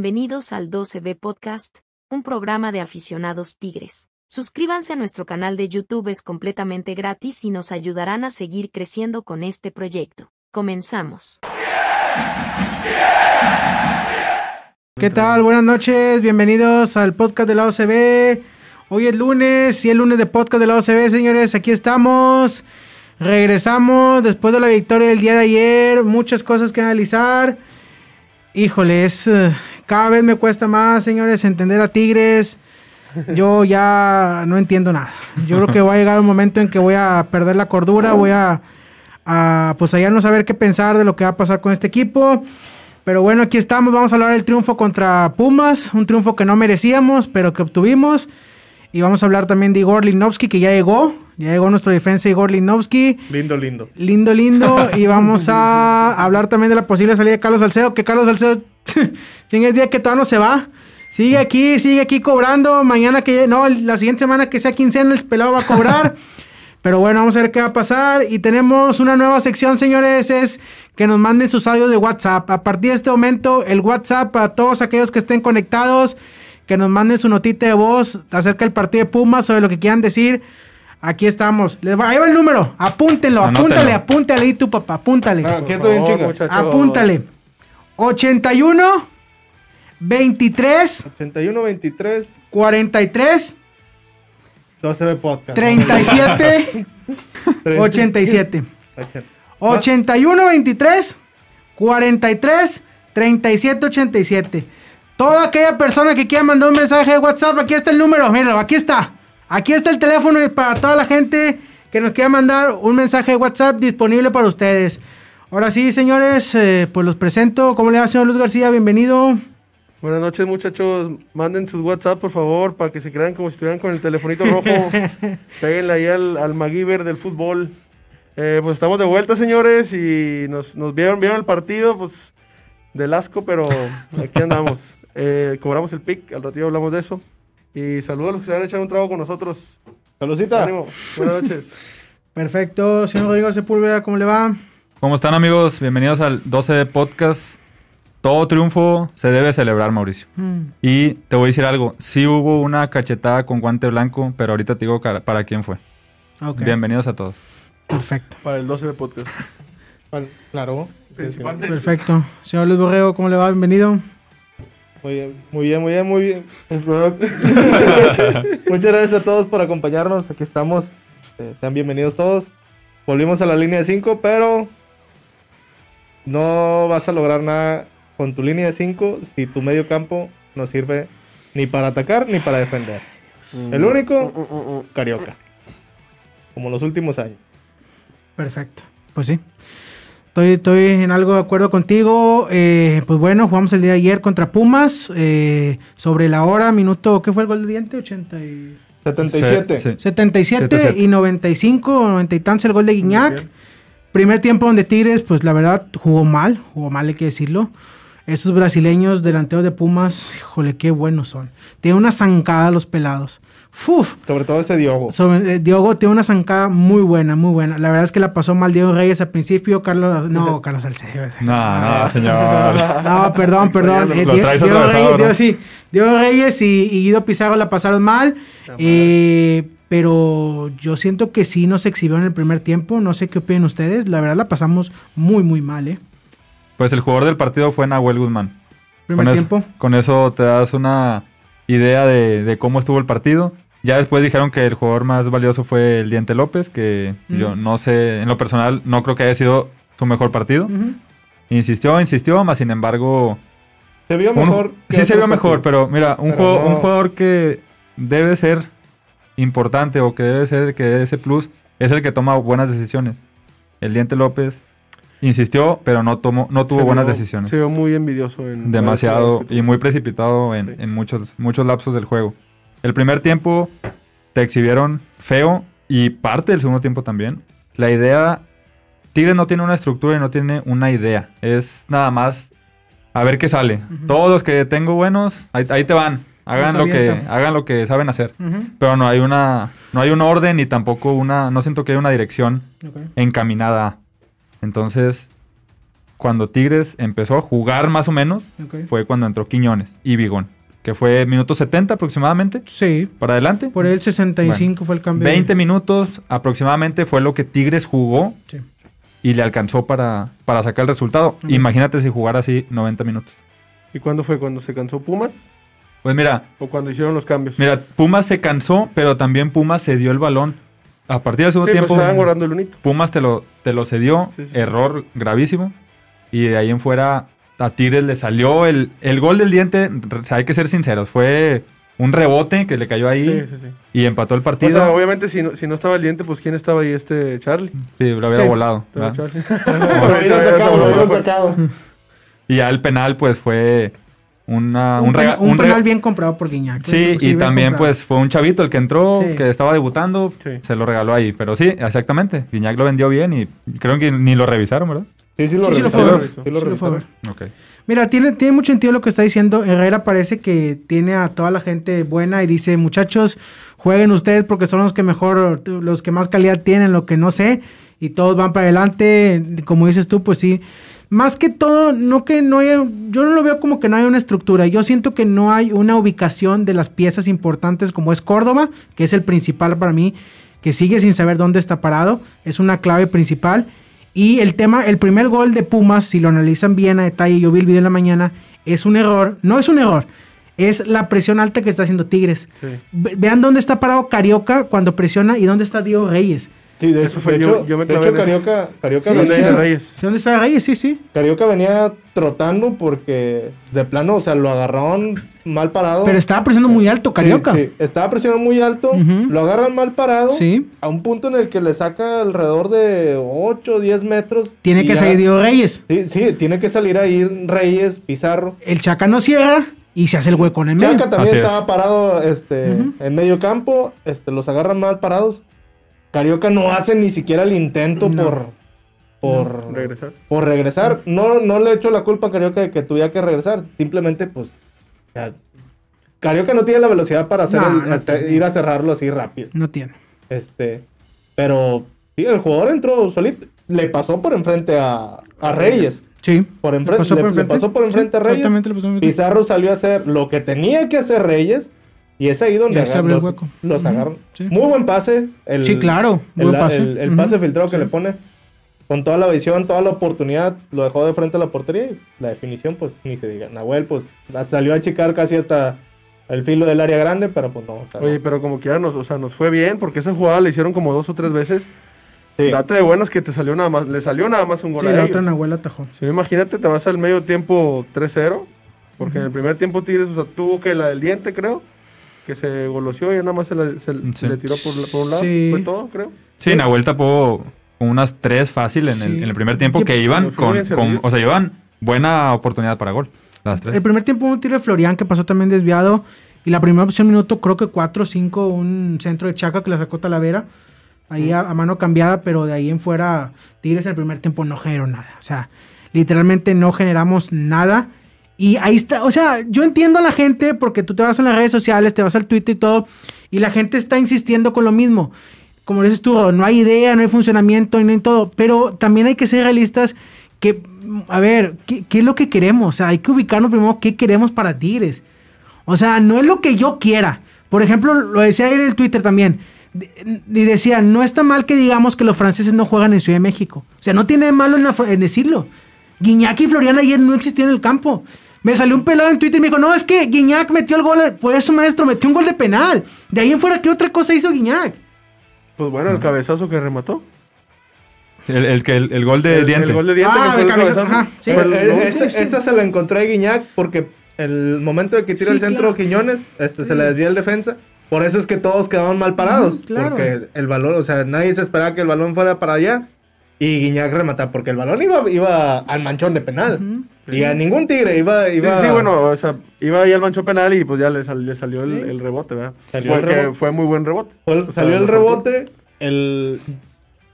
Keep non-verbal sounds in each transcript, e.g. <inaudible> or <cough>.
Bienvenidos al 12B Podcast, un programa de aficionados tigres. Suscríbanse a nuestro canal de YouTube, es completamente gratis y nos ayudarán a seguir creciendo con este proyecto. Comenzamos. ¿Qué tal? Buenas noches, bienvenidos al podcast de la OCB. Hoy es lunes y el lunes de podcast de la OCB, señores. Aquí estamos. Regresamos después de la victoria del día de ayer. Muchas cosas que analizar. Híjole, es, cada vez me cuesta más, señores, entender a Tigres. Yo ya no entiendo nada. Yo creo que va a llegar un momento en que voy a perder la cordura, voy a, pues allá no saber qué pensar de lo que va a pasar con este equipo. Pero bueno, aquí estamos, vamos a hablar del triunfo contra Pumas, un triunfo que no merecíamos, pero que obtuvimos. Y vamos a hablar también de Igor Linovsky, que ya llegó. Ya llegó nuestro defensa Igor Linovsky. Lindo, lindo. Lindo, lindo. <laughs> y vamos a hablar también de la posible salida de Carlos Salcedo. Que Carlos Salcedo, <laughs> tiene el día que todavía no se va. Sigue aquí, sigue aquí cobrando. Mañana que, no, la siguiente semana que sea quincena, el pelado va a cobrar. <laughs> Pero bueno, vamos a ver qué va a pasar. Y tenemos una nueva sección, señores, es que nos manden sus audios de WhatsApp. A partir de este momento, el WhatsApp a todos aquellos que estén conectados que nos manden su notita de voz acerca del partido de Pumas, sobre lo que quieran decir. Aquí estamos. Les va, ahí va el número. Apúntenlo, apúntale, apúntale ahí tu papá, apúntale. Ah, ¿quién te chinga? Apúntale. 81 23 81 23 43 12 podcast. 37 87. 81 23 43 37 87. Toda aquella persona que quiera mandar un mensaje de WhatsApp, aquí está el número, míralo, aquí está. Aquí está el teléfono para toda la gente que nos quiera mandar un mensaje de WhatsApp disponible para ustedes. Ahora sí, señores, eh, pues los presento. ¿Cómo le va, señor Luz García? Bienvenido. Buenas noches, muchachos. Manden sus WhatsApp, por favor, para que se crean como si estuvieran con el telefonito rojo. <laughs> Péguenle ahí al, al MacGyver del fútbol. Eh, pues estamos de vuelta, señores, y nos, nos vieron, vieron el partido, pues, del asco, pero aquí andamos. <laughs> Eh, cobramos el pick, al ratito hablamos de eso. Y saludos a los que se van a echar un trago con nosotros. Saludcita. Ánimo. Buenas noches. <laughs> Perfecto. Señor Rodrigo Sepúlveda, ¿cómo le va? ¿Cómo están amigos? Bienvenidos al 12 de podcast. Todo triunfo se debe celebrar, Mauricio. Mm. Y te voy a decir algo. Sí hubo una cachetada con guante blanco, pero ahorita te digo para quién fue. Bienvenidos a todos. Perfecto. Para el 12 de podcast. Claro. Perfecto. Señor Luis Borrego, ¿cómo le va? Bienvenido. Muy bien, muy bien, muy bien, muy bien. <laughs> Muchas gracias a todos por acompañarnos. Aquí estamos. Eh, sean bienvenidos todos. Volvimos a la línea de 5, pero no vas a lograr nada con tu línea de 5 si tu medio campo no sirve ni para atacar ni para defender. El único, Carioca. Como los últimos años. Perfecto. Pues sí. Estoy, estoy en algo de acuerdo contigo. Eh, pues bueno, jugamos el día de ayer contra Pumas. eh, sobre la hora, minuto, ¿qué fue el gol de diente? 80 y... 77. Sí, sí. 77 77. y 95, 90 y tantos el gol de Guiñac. Primer tiempo donde Tigres, pues la verdad, jugó mal, jugó mal hay que decirlo. Esos brasileños delanteros de Pumas, híjole, qué buenos son. Tienen una zancada los pelados. Uf, Sobre todo ese Diogo. sobre, eh, Diogo tiene una zancada muy buena, muy buena. La verdad es que la pasó mal Diego Reyes al principio, Carlos, no, <laughs> Carlos Salcedo. No, no, señor. <laughs> No, perdón, perdón. Eh, Diego, Reyes, ¿no? Diego- sí, Diego Reyes y, y Guido Pizarro la pasaron mal. eh, pero yo siento que sí nos exhibió en el primer tiempo. No sé qué opinan ustedes. La verdad la pasamos muy, muy mal, ¿eh? Pues el jugador del partido fue Nahuel Guzmán. Primer con tiempo. Con eso te das una idea de, de cómo estuvo el partido. Ya después dijeron que el jugador más valioso fue el Diente López, que yo no sé, en lo personal no creo que haya sido su mejor partido. Insistió, insistió, más sin embargo... Se vio un- mejor. sí se vio mejor, pero mira, un, Pero juego- no- un jugador que debe ser importante o que debe ser que dé ese plus es el que toma buenas decisiones. El Diente López insistió, pero no tomó, no tuvo Se buenas vio- decisiones. Se vio muy envidioso en. Demasiado y muy precipitado en, Sí. en muchos, muchos lapsos del juego. El primer tiempo te exhibieron feo y parte del segundo tiempo también. La idea, Tigres no tiene una estructura y no tiene una idea. Es nada más a ver qué sale. Todos los que tengo buenos, ahí, ahí te van. Hagan lo, que, hagan lo que saben hacer. Pero no hay una, no hay un orden ni tampoco una, no siento que haya una dirección encaminada. Entonces, cuando Tigres empezó a jugar más o menos, fue cuando entró Quiñones y Vigón, que fue minuto 70 aproximadamente, Sí, para adelante. por el 65 fue el cambio. 20 minutos aproximadamente fue lo que Tigres jugó Sí. y le alcanzó para, para sacar el resultado. Imagínate si jugara así 90 minutos. ¿Y cuándo fue? ¿Cuando se cansó Pumas? Pues mira, ¿O cuando hicieron los cambios? mira, Pumas se cansó, pero también Pumas se dio el balón. A partir del sí, segundo pues tiempo, estaban guardando el unito. Pumas te lo, te lo cedió, Sí, sí. error gravísimo. Y de ahí en fuera a Tigres le salió el, el gol del diente, o hay que ser sinceros, fue un rebote que le cayó ahí Sí, sí, sí. y empató el O partido. sea, obviamente si no, si no estaba el diente, pues ¿quién estaba ahí? Este Charlie. Sí, lo había Sí. volado. <laughs> Y ya el penal, pues fue una, un, un, rega- un rega- penal bien comprado por Guiñac. Sí, y también comprado. pues fue un chavito el que entró, Sí. que estaba debutando, Sí. se lo regaló ahí. Pero sí, exactamente, Guiñac lo vendió bien y creo que ni lo revisaron, ¿verdad? Sí, sí lo Sí, sí lo fue a revisaron. ver. Sí lo Sí lo fue a revisaron. ver. Ok. Mira, tiene, tiene mucho sentido lo que está diciendo. Herrera parece que tiene a toda la gente buena y dice, muchachos, jueguen ustedes porque son los que mejor, los que más calidad tienen, lo que no sé, y todos van para adelante. Como dices tú, pues sí. Más que todo, no que no haya, yo no lo veo como que no hay una estructura. Yo siento que no hay una ubicación de las piezas importantes como es Córdoba, que es el principal para mí, que sigue sin saber dónde está parado. Es una clave principal. Y el tema, el primer gol de Pumas, si lo analizan bien a detalle, yo vi el video en la mañana, es un error. No es un error, es la presión alta que está haciendo Tigres. Sí. Vean dónde está parado Carioca cuando presiona y dónde está Diego Reyes. Sí, de, Eso fue, de yo- hecho, yo me de hecho. Carioca, Carioca, Sí, ¿Dónde venía, Reyes? ¿Sí, ¿Dónde está Reyes? Sí, sí. Carioca venía trotando porque de plano, o sea, lo agarraron mal parado. Pero estaba presionando muy alto Carioca. Sí, sí, estaba presionando muy alto, lo agarran mal parado. Sí. A un punto en el que le saca alrededor de 8 o 10 metros. Tiene que ya- salir Diego Reyes. Sí, sí, tiene que salir ahí Reyes, Pizarro. El Chaca no cierra y se hace el hueco en el medio. Chaca también Así es. estaba parado este, en medio campo, este, los agarran mal parados. Carioca no hace ni siquiera el intento No. por, por, Regresar. por regresar. No, no le echo la culpa a Carioca de que tuviera que regresar. Simplemente, pues, ya, Carioca no tiene la velocidad para hacer No, el- ir a cerrarlo así rápido. No tiene. Este, pero sí, el jugador entró solito. Le pasó por enfrente a, a Reyes. Sí. Por Le enfrente, pasó le, por le enfrente. pasó por enfrente a Reyes. le. Pizarro salió a hacer lo que tenía que hacer Reyes. Y es ahí donde Y ahí se agar- abre el los, hueco. los agarran. sí. Muy buen pase. El, Sí, claro, El, pase. el- el filtrado que Sí. le pone. Con toda la visión, toda la oportunidad, lo dejó de frente a la portería. Y la definición, pues ni se diga. Nahuel, pues la salió a chicar casi hasta el filo del área grande, pero pues no. o sea, Oye, no. pero como quiera, nos, o sea, nos fue bien porque esa jugada le hicieron como dos o tres veces. Sí. Date de buenas que te salió nada más, le salió nada más un gol Sí, a la ellos. otra Nahuel atajó. No, imagínate, te vas al medio tiempo 3-0. Porque en el primer tiempo Tigres, o sea, tuvo que la del diente, creo. Que se goloseó y ya nada más se, la- se Sí. le tiró por, la- por un lado. Sí. Fue todo, creo. Sí, Nahuel tapó con unas tres fácil en, el, en primer tiempo que iban con, o sea, llevan buena oportunidad para gol. Las tres. El primer tiempo un tiro de Florian que pasó también desviado. Y la primera opción minuto, creo que 4 o 5, un centro de Chaca que la sacó Talavera. Ahí a, a mano cambiada, pero de ahí en fuera, Tigres en el primer tiempo no generó nada. O sea, literalmente no generamos nada. Y ahí está, o sea, yo entiendo a la gente porque tú te vas a las redes sociales, te vas al Twitter y todo, y la gente está insistiendo con lo mismo. Como dices tú, no hay idea, no hay funcionamiento no hay todo, pero también hay que ser realistas que, a ver, ¿qué, es lo que queremos? O sea, hay que ubicarnos primero qué queremos para Tigres. O sea, no es lo que yo quiera. Por ejemplo, lo decía ahí en el Twitter también. Y decía, no está mal que digamos que los franceses no juegan en Ciudad de México. O sea, no tiene malo en, en decirlo. Guiñac y Florian ayer no existían en el campo. Me salió un pelado en Twitter y me dijo, no, es que Guiñac metió el gol, fue eso maestro, metió un gol de penal. De ahí en fuera, ¿qué otra cosa hizo Guiñac? Pues bueno, el cabezazo que remató. El, el que el, el gol de el, diente. el gol de diente Ah, que fue el cabeza, cabezazo. ajá, sí. Pero, eh, esa, sí, sí. esa se la encontró a Guiñac porque el momento de que tira Sí, el centro claro. Quiñones, este, se le desvía el defensa. Por eso es que todos quedaban mal parados. Claro. Porque el balón, o sea, nadie se esperaba que el balón fuera para allá. Y Guiñac remata, porque el balón iba, iba al manchón de penal. Y a ningún tigre iba. Sí, iba sí, bueno, o sea, iba ahí al mancho penal y pues ya le, sal- le salió el, Sí. el rebote, ¿verdad? Salió el Fue, que rebote. fue muy buen rebote. fue- O sea, salió el rebote. El.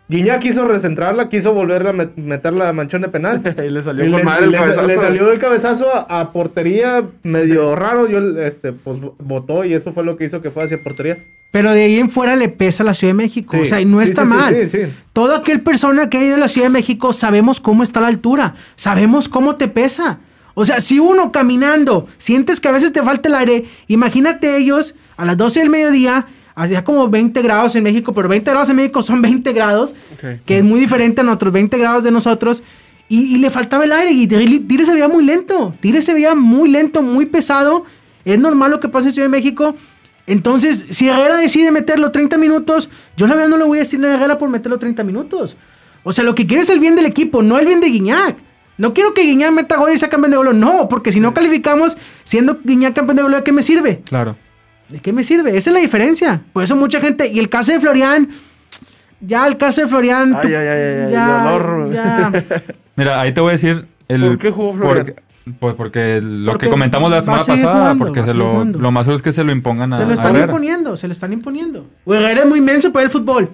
Guiñac quiso recentrarla, quiso volverla a met- meterla a manchón de penal. <laughs> y le salió Y con le, madre el le- cabezazo. le salió el cabezazo a, a portería medio raro. Yo, este, pues, votó y eso fue lo que hizo que fue hacia portería. Pero de ahí en fuera le pesa a la Ciudad de México. Sí, o sea, y no sí, está sí, sí, mal. sí, sí. Toda aquel persona que ha ido a la Ciudad de México sabemos cómo está la altura. Sabemos cómo te pesa. O sea, si uno caminando sientes que a veces te falta el aire, imagínate ellos a las 12 del mediodía, hacía como 20 grados en México, pero 20 grados en México son 20 grados, que es muy diferente a nuestros 20 grados de nosotros. Y, y le faltaba el aire y Tigre se veía muy lento. Tigre se veía muy lento, muy pesado. Es normal lo que pasa en Ciudad de México. Entonces, si Herrera decide meterlo 30 minutos, yo la verdad no le voy a decir a Herrera por meterlo 30 minutos. O sea, lo que quiere es el bien del equipo, no el bien de Guiñac. No quiero que Guiñac meta gol y sea campeón de gol. No, porque si no calificamos siendo Guiñac campeón de gol, ¿de qué me sirve? Claro. ¿De qué me sirve? Esa es la diferencia. Por eso mucha gente. Y el caso de Florian. Ya el caso de Florian. Ay, tú- ay, ay, ay, ay, ya, dolor. ya. <laughs> Mira, ahí te voy a decir. El, ¿Por qué jugó Florian? porque- Pues porque lo Porque que comentamos la semana pasada, jugando, porque se lo, lo más seguro es que se lo impongan a, Se lo están imponiendo, se lo están imponiendo. O Herrera es muy inmenso para el fútbol.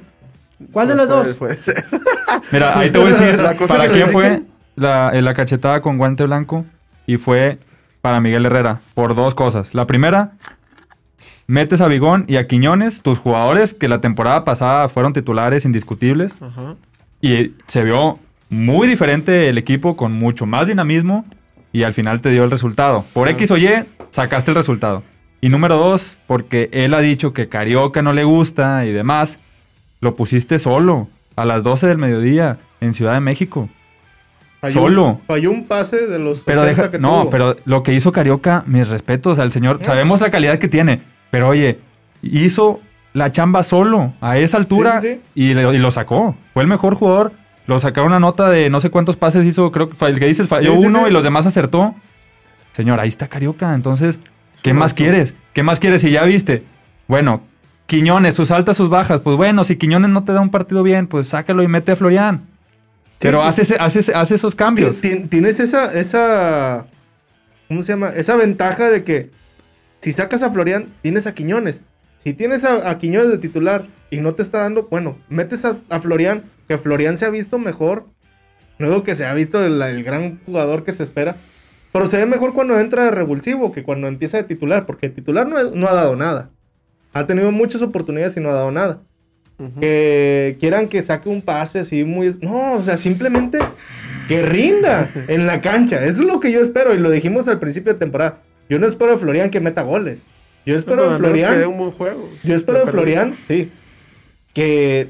¿Cuál de los Puede- dos? Puede ser. <laughs> Mira, ahí te voy a decir La cosa para quién fue la, eh, la cachetada con guante blanco y fue para Miguel Herrera por dos cosas. La primera, metes a Bigón y a Quiñones, tus jugadores que la temporada pasada fueron titulares indiscutibles Ajá. y se vio muy diferente el equipo con mucho más dinamismo y al final te dio el resultado. Por. X o Y, sacaste el resultado. Y número dos, porque él ha dicho que Carioca no le gusta y demás, lo pusiste solo a las 12 del mediodía en Ciudad de México. Falló, Solo. Falló un pase de los Pero 80 deja, que no, tuvo. pero lo que hizo Carioca, mis respetos al señor, sabemos la calidad que tiene, pero oye, hizo la chamba solo a esa altura Sí, sí, sí. Y, le- y lo sacó. Fue el mejor jugador. Lo sacaron una nota de no sé cuántos pases hizo, creo que el que dices falló Sí, uno y los demás acertó. Señor, ahí está Carioca, entonces, ¿qué más quieres? ¿Qué más quieres? Si ya viste, bueno, Quiñones, sus altas, sus bajas, pues bueno, si Quiñones no te da un partido bien, pues sácalo y mete a Florian. Pero sí. hace, ese- hace, ese- hace esos cambios. Tien- Tienes esa, esa. ¿Cómo se llama? Esa ventaja de que si sacas a Florian, tienes a Quiñones. Si tienes a, a Quiñones de titular y no te está dando, bueno, metes a, a Florian, que Florian se ha visto mejor. Luego que se ha visto el, el gran jugador que se espera. Pero se ve mejor cuando entra de revulsivo que cuando empieza de titular, porque de titular no, no ha dado nada. Ha tenido muchas oportunidades y no ha dado nada que quieran que saque un pase así muy... No, o sea, simplemente que rinda en la cancha. Eso es lo que yo espero y lo dijimos al principio de temporada. Yo no espero de Florian que meta goles. Yo espero Bueno, de que dé Florian... un buen juego. Yo espero de Florian, sí, que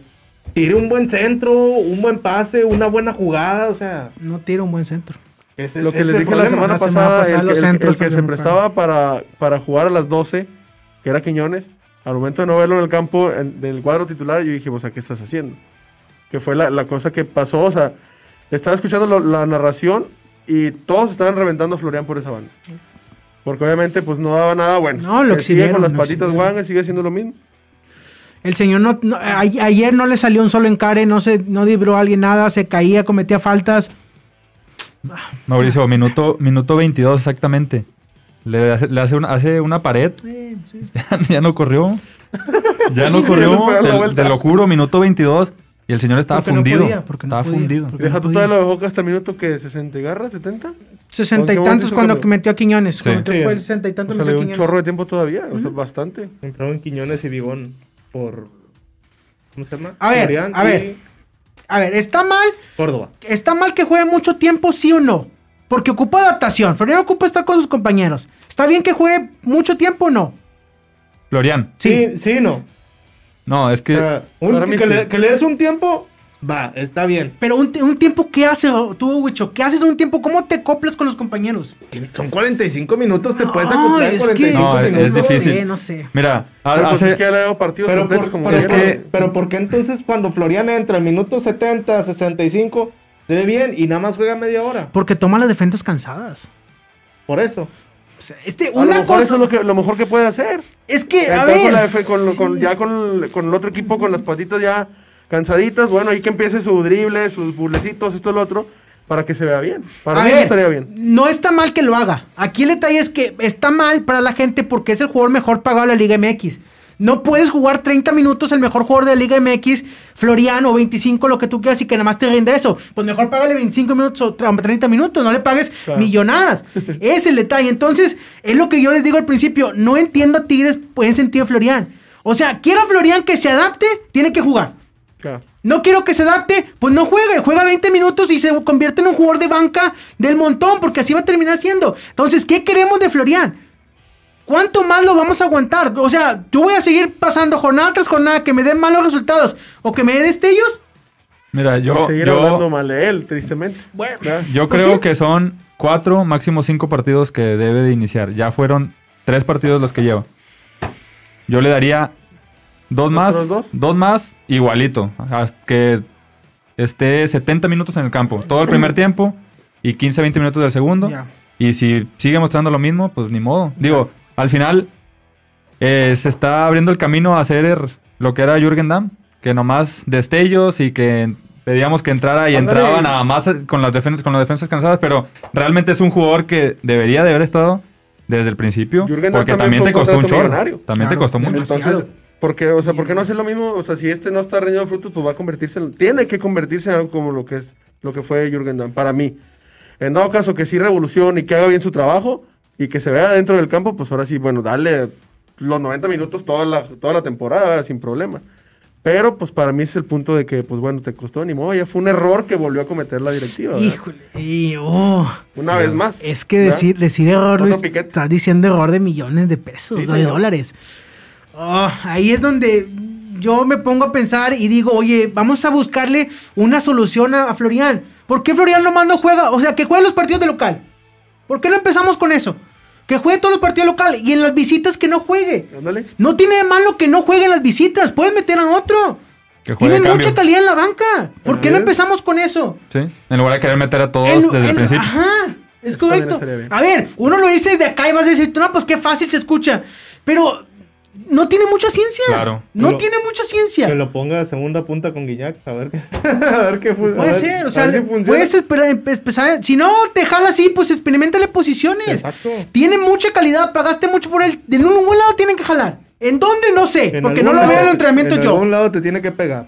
tire un buen centro, un buen pase, una buena jugada, o sea... No tira un buen centro. ese- Lo que les dije la semana La semana pasada, pasada el, el- que se prestaba para, para jugar a las 12, que era Quiñones, al momento de no verlo en el campo en- del cuadro titular, yo dije, pues, ¿a qué estás haciendo? Que fue la, la cosa que pasó, o sea, estaba escuchando lo- la narración y todos estaban reventando a Florian por esa banda. Porque obviamente, pues, no daba nada bueno. No, lo Eh, sigue con las patitas guangas, sigue haciendo lo mismo. El señor no, no- a- ayer no le salió un solo encare, no se, no libró a alguien nada, se caía, cometía faltas. Mauricio, minuto, minuto 22 exactamente. Le hace, le hace una, hace una pared, Eh, sí. <laughs> ya no corrió. Ya no <laughs> corrió, te lo juro, minuto 22. Y el señor estaba Porque no fundido. podía, porque no estaba podía, fundido. porque- Deja no tú lo dejó hasta el minuto que 60 y garra, 70. Sesenta ¿Con y qué tantos cuando metió a Quiñones. Cuando Sí. fue el sesenta y O tantos sea, le dio un Quiñones. chorro de tiempo todavía, o sea, bastante. Entraron Quiñones y Bigón por... ¿Cómo se llama? A ver, Florian a ver. y A ver, ¿está mal? Córdoba. ¿Está mal que juegue mucho tiempo, sí o no? Porque ocupa adaptación. Florian ocupa estar con sus compañeros. ¿Está bien que juegue mucho tiempo o no? Florian. Sí, sí, no. No, es que un- mí que, sí. le, que le des un tiempo, va, está bien. Pero un, un tiempo, ¿qué hace tú, Wicho? ¿Qué haces un tiempo? ¿Cómo te coplas con los compañeros? Son 45 minutos, te puedes No, acoplar en es que- 45 No, es minutos. difícil. No sé, no sé. Mira, Pero pues hace- es que ya le ha dado partidos Pero, por, como pero, es que- pero ¿por qué entonces cuando Florian entra al minuto 70, 65, se ve bien y nada más juega media hora? Porque toma las defensas cansadas. Por eso. Este, A lo mejor cosa. eso es lo, que, lo mejor que puede hacer. Es que, a Entrar ver. con la ya con, con el otro equipo, con las patitas ya cansaditas, bueno, ahí que empiece su drible, sus burlecitos, esto, lo otro, para que se vea bien. Para A mí ver, estaría bien. No está mal que lo haga. Aquí el detalle es que está mal para la gente porque es el jugador mejor pagado de la Liga MX. No puedes jugar 30 minutos el mejor jugador de la Liga MX, Floriano, 25, lo que tú quieras, y que nada más te rinde eso. Pues mejor págale 25 minutos o 30 minutos, no le pagues Claro. millonadas. <laughs> es el detalle. Entonces, es lo que yo les digo al principio. No entiendo a Tigres en sentido Florian. O sea, quiero a Florian que se adapte, tiene que jugar. Claro. No quiero que se adapte, pues no juegue, juega 20 minutos y se convierte en un jugador de banca del montón, porque así va a terminar siendo. Entonces, ¿qué queremos de Florian? ¿Cuánto más lo vamos a aguantar? O sea, yo voy a seguir pasando jornada tras jornada que me den malos resultados o que me den destellos. Mira, Yo, yo, seguir yo, hablando mal de él, tristemente. Bueno, ¿verdad? yo Pues creo sí. que son cuatro, máximo cinco partidos que debe de iniciar. Ya fueron tres partidos los que lleva. Yo le daría dos más, ¿Otros dos? dos más, igualito. Hasta que esté 70 minutos en el campo. Todo el primer tiempo y 15, 20 minutos del segundo. Ya. Y si sigue mostrando lo mismo, pues ni modo. Digo, al final eh, se está abriendo el camino a hacer er- lo que era Jürgen Damm, que nomás destellos y que pedíamos que entrara y Ándale. entraba nada más con las defensas con las defensas cansadas, pero realmente es un jugador que debería de haber estado desde el principio, Jürgen Damm porque también te un costó un chorro. También te costó mucho. Entonces, ¿por qué, o sea, ¿por qué no hacer lo mismo? O sea, si este no está rindiendo frutos, pues va a convertirse en... Tiene que convertirse en algo como lo que es lo que fue Jürgen Damm, para mí. En dado caso que sí revolucione y que haga bien su trabajo y que se vea dentro del campo, pues ahora sí, bueno, dale los 90 minutos toda la, toda la temporada sin problema. Pero pues para mí es el punto de que, pues bueno, te costó ni modo, ya fue un error que volvió a cometer la directiva. ¿verdad? híjole. y, oh, Una vez más. es que decir, decir error, Luis, estás diciendo error de millones de pesos, Sí, o de dólares. Oh, ahí es donde yo me pongo a pensar y digo, oye, vamos a buscarle una solución a, a Florian. ¿Por qué Florian nomás no juega? O sea, que juegue los partidos de local. ¿Por qué no empezamos con eso? Que juegue todos los partidos local y en las visitas que no juegue. Ándale. No tiene de malo que no juegue en las visitas. Puedes meter a otro. Que juegue Tiene de mucha calidad en la banca. ¿Por Así qué no es. empezamos con eso? Sí, en lugar de querer meter a todos En- desde en- el principio. Ajá, es correcto. A ver, uno lo dice desde acá y vas a decir, no, pues qué fácil se escucha. Pero no tiene mucha ciencia. Claro. No tiene mucha ciencia. Que lo ponga de segunda punta con Guiñac, a ver qué, <laughs> a ver qué fu- a Puede ser, o sea, si funciona. puedes esperar- empezar. Si no te jala así, pues experimentale posiciones. Exacto. Tiene mucha calidad, pagaste mucho por él. De ningún lado tienen que jalar. ¿En dónde? No sé, En porque no lo veo en el entrenamiento en yo. algún lado te tiene que pegar.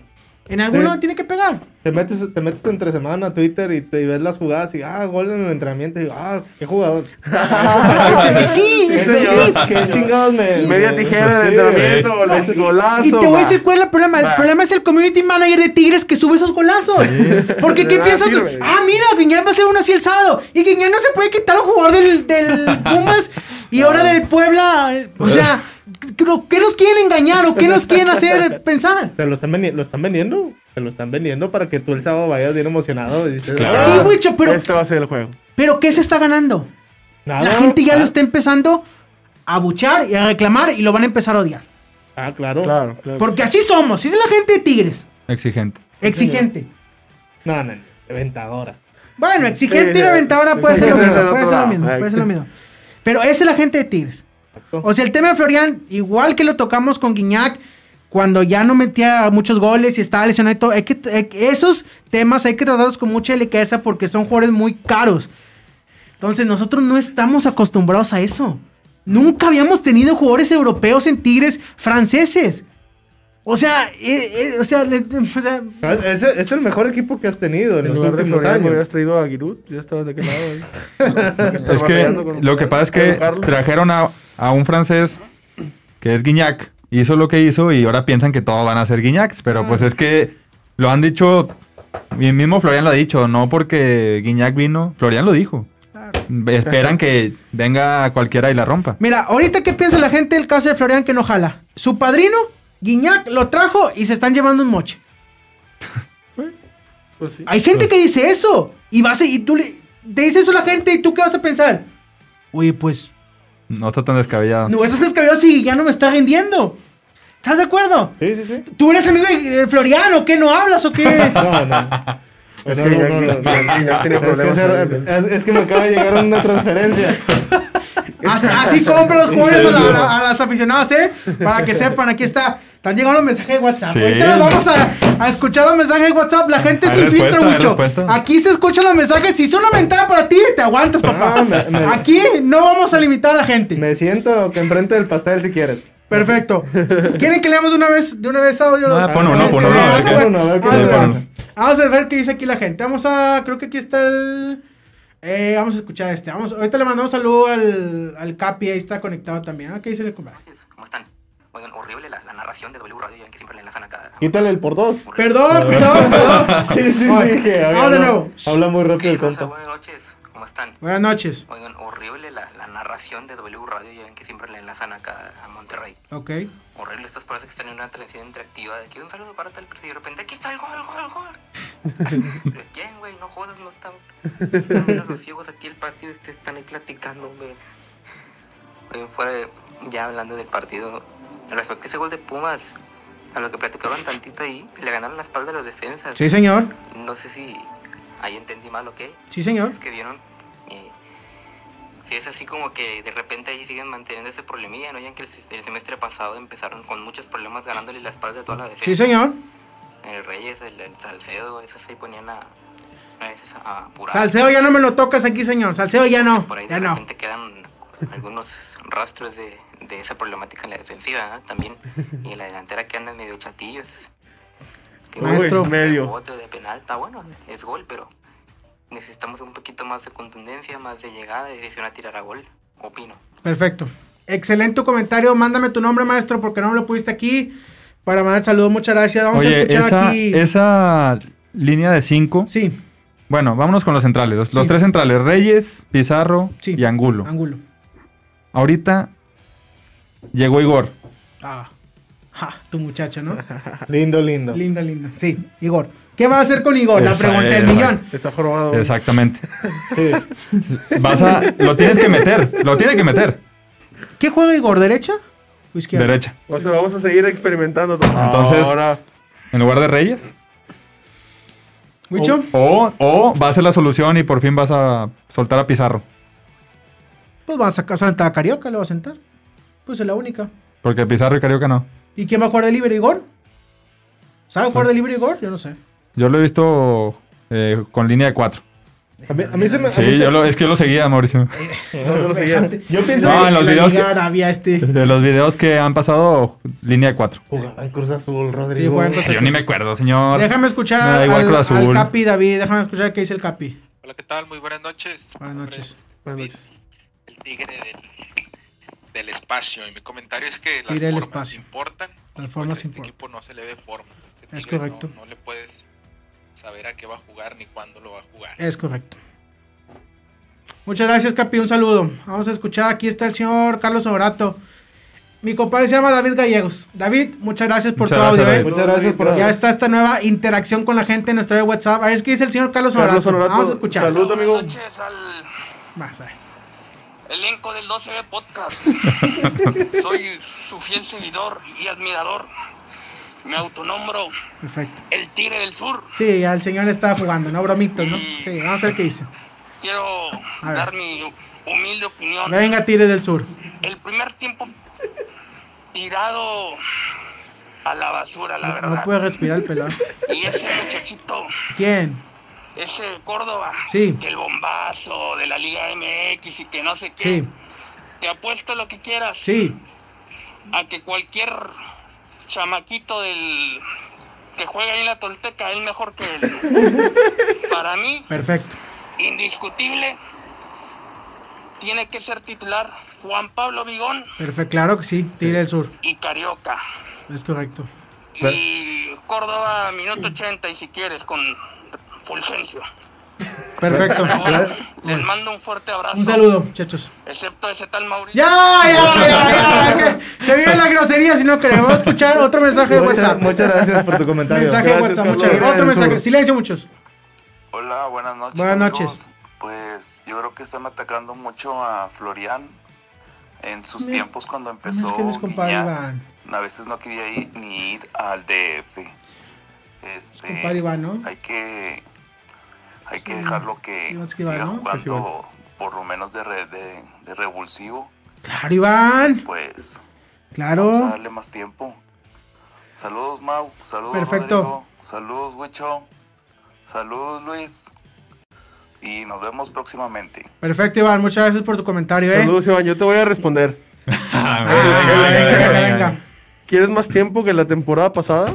En lado tiene que pegar. Te metes, te metes entre semana a Twitter y, te, y ves las jugadas y, ah, gol en el entrenamiento y, ah, qué jugador. <laughs> sí, sí, sí. Qué chingados me... Sí. Media tijera de entrenamiento, los golazos. Y te voy a decir cuál es el problema. El Va. problema es el community manager de Tigres que sube esos golazos. Porque ¿qué nada piensas? tú? Ah, mira, Guiñán va a ser uno así alzado. Y Guiñán no se puede quitar un jugador del, del <laughs> Pumas y ahora del Puebla. O sea, ¿qué nos quieren engañar o qué nos quieren hacer <laughs> pensar? Te lo están, vendi- lo están vendiendo. Te lo están vendiendo para que tú el sábado vayas bien emocionado y dices, Claro. "Ah, Sí, Wicho, pero, Este va a ser el juego. pero ¿qué se está ganando? nada". La gente ya ah, lo está empezando a buchar y a reclamar y lo van a empezar a odiar. Ah, claro. Claro, claro. Porque así somos. Así es la gente de Tigres. Exigente. Exigente. No, no, aventadora. Bueno, exigente Sí, y sí. aventadora puede ser lo <laughs> mismo. Puede ser lo mismo. Puede ser lo mismo. Pero esa es la gente de Tigres. O sea, el tema de Florian, igual que lo tocamos con Guiñac, cuando ya no metía muchos goles y estaba lesionado y todo, que- esos temas hay que tratarlos con mucha delicadeza porque son jugadores muy caros. Entonces, nosotros no estamos acostumbrados a eso. Nunca habíamos tenido jugadores europeos en Tigres franceses. O sea, eh, eh, o sea, le- o sea. Ese es el mejor equipo que has tenido en En los lugar de últimos Florian, años. hubieras traído a Giroud. Ya estabas de qué lado. <laughs> Es que lo que pasa es que educarlo. trajeron a, a un francés que es Guiñac. Hizo lo que hizo y ahora piensan que todos van a ser Guiñacs. Pero pues es que lo han dicho, y el mismo Florian lo ha dicho, no porque Guiñac vino, Florian lo dijo. Esperan que venga cualquiera y la rompa. Mira, ahorita qué piensa la gente del caso de Florian que no jala. Su padrino, Guiñac, lo trajo y se están llevando un moche. <laughs> Pues sí. Hay gente que dice eso. Y vas a, y tú le, te dice eso a la gente y tú qué vas a pensar. Oye, pues, No está tan descabellado. no estás descabellado si ya no me está rindiendo. ¿Estás de acuerdo? Sí, sí, sí. ¿Tú eres amigo de, de Florian o qué? ¿No hablas o qué? <laughs> No, no. <laughs> Es No, que no, Es que, es me acaba de llegar una transferencia. Así, así compra los jugadores a, la- a las aficionadas, ¿eh? Para que sepan, aquí está. Están llegando los mensajes de WhatsApp. Sí. Ahorita nos vamos a, a escuchar los mensajes de WhatsApp. La gente se infiltra mucho. respuesta. Aquí se escuchan los mensajes. Si son una mentada para ti, te aguantas, papá. Ah, me- me- Aquí no vamos a limitar a la gente. Me siento que enfrente del pastel si quieres. Perfecto. ¿Quieren que leamos de una vez, de una vez audio? No, pon uno, pon uno, vamos a ver qué- dice aquí la gente. Vamos a, creo que aquí está el... eh, vamos a escuchar este. Vamos, ahorita le mandamos un saludo al, al Capi, ahí está conectado también. Ah, ¿Qué dice el compadre? Narración de W Radio, ya que siempre le enlazan acá. Quítale el por dos. Perdón, perdón, perdón. <laughs> Sí, sí, sí. Que habla, de nuevo. habla muy rápido el compa. Buenas noches, ¿cómo están? Buenas noches. Oigan, horrible la, la narración de W Radio, ya ven que siempre le enlazan acá a Monterrey. Ok. Horrible estas parece que están en una transmisión interactiva de que un saludo para tal y de repente aquí está el gol, gol, gol. <laughs> ¿Quién, güey? No jodas, no están. Están los ciegos aquí el partido, este, están ahí platicando, güey. Oigan, fuera de, ya hablando del partido, respecto a ese gol de Pumas, a lo que platicaron tantito ahí, le ganaron la espalda a los defensas. Sí, señor. No sé si ahí entendí mal o qué. Sí, señor. Es que vieron. eh, si es así como que de repente ahí siguen manteniendo ese problemilla, ¿no? Ya que el, se- el semestre pasado empezaron con muchos problemas ganándole la espalda a toda la defensa. Sí, señor. El Reyes, el, el Salcedo, esos ahí ponían a. A. Salseo ya no me lo tocas aquí, señor. Salseo ya no. Por ahí de Ya no. repente quedan algunos rastros de, de esa problemática en la defensiva, ¿no? También. <laughs> Y en la delantera que andan medio chatillos. Que Maestro. Medio. bote de penal está bueno, es gol, pero necesitamos un poquito más de contundencia, más de llegada y decisión a tirar a gol, opino. Perfecto. Excelente tu comentario. Mándame tu nombre, maestro, porque no me lo pudiste aquí. Para mandar saludos, muchas gracias. Vamos a Oye, escuchar esa, aquí. esa línea de cinco. Sí, Bueno, vámonos con los centrales. Los, tres centrales, Reyes, Pizarro Sí. y Angulo. Angulo. Ahorita llegó Igor. Ah. Ja, tu muchacho, ¿no? <laughs> Lindo, lindo. lindo, lindo. Sí, Igor. ¿Qué va a hacer con Igor? La pregunta del millón. Está jorobado. güey. Exactamente. <laughs> Sí. Vas a, lo tienes que meter. Lo tiene que meter. ¿Qué juega Igor? ¿Derecha o izquierda? Derecha. O sea, vamos a seguir experimentando. Entonces- Ahora, En lugar de Reyes. ¿Wicho? O, o va a ser la solución y por fin vas a soltar a Pizarro. Pues va a sacar sentar a Carioca, lo va a sentar. Pues es la única. Porque Pizarro y Carioca no. ¿Y quién va a jugar de libre, Igor? ¿Sabe jugar de libre, Igor? Yo no sé. Yo lo he visto eh, con línea de cuatro. A mí, a mí se me. Sí, se- yo lo- es que yo lo seguía, Mauricio. <laughs> no lo seguías. Yo pienso No, que en los videos que- Arabia este. De los videos que han pasado, línea de cuatro. jugaba en Cruz Azul, Rodrigo. Yo ni me acuerdo, señor. Déjame escuchar Me da igual al, Cruz al Azul. Capi, David. Déjame escuchar qué dice el Capi. Hola, ¿qué tal? Muy buenas noches. Buenas noches. Buenas noches. El tigre del, del espacio. Y mi comentario es que las del formas espacio. importan. Las formas pues, a este importan. equipo no se le ve forma. Este Es correcto. No, no le puedes saber a qué va a jugar ni cuándo lo va a jugar. Es correcto. Muchas gracias, Capi. Un saludo. Vamos a escuchar. Aquí está el señor Carlos Orato. Mi compadre se llama David Gallegos. David, muchas gracias por Muchas tu gracias, audio. ¿eh? David. Muchas gracias por Ya está esta nueva interacción con la gente en nuestro WhatsApp. A ver qué dice el señor Carlos, Carlos Vamos a escuchar. salud, amigo. Buenas noches al Vas, a ver. Elenco del 12B Podcast. <laughs> Soy su fiel seguidor y admirador. Me autonombro Perfecto. el Tigre del Sur. Sí, al señor le estaba jugando, no bromitos, ¿no? Sí, vamos a ver qué dice. Quiero dar mi humilde opinión. Venga, Tigre del Sur. El primer tiempo tirado a la basura, la No, verdad. no puede respirar el pelado. Y ese muchachito, ¿Quién? Ese Córdoba, Sí. que el bombazo de la Liga MX y que no sé qué. Sí, Te apuesto lo que quieras sí. a que cualquier chamaquito del que juega ahí en la Tolteca es mejor que él. <laughs> Para mí, Perfecto. indiscutible, tiene que ser titular Juan Pablo Vigón Perfecto, claro que sí. Tigre del Sur. y Carioca. Es correcto. Y Córdoba, minuto 80, y si quieres, con Fulgencio. Perfecto. Les mando un fuerte abrazo. Un saludo, muchachos. Excepto ese tal Mauricio. Ya, ya, ya, ya. Se viene la grosería si no queremos. Escuchar otro mensaje de WhatsApp. muchas gracias por tu comentario. Mensaje de WhatsApp, muchas gracias. Otro mensaje. Silencio, muchos. Hola, buenas noches. Buenas amigos. noches. Pues yo creo que están atacando mucho a Florian en sus Me- tiempos cuando No empezó. es que es Guiñac. Iván. A veces no quería ir, ni ir al DF. Este, Compadre Iván, ¿no? Hay que, hay que dejarlo que siga jugando por lo menos de, re- de, de revulsivo. Claro, Iván. Pues vamos a Claro. darle más tiempo. Saludos, Mau. Saludos, Perfecto. Rodrigo. Saludos, Wicho. Saludos, Luis. Y nos vemos próximamente. Perfecto, Iván. Muchas gracias por tu comentario, ¿eh? Saludos, Iván. Yo te voy a responder. <laughs> Ah, venga, venga. venga. ¿Quieres más tiempo que la temporada pasada?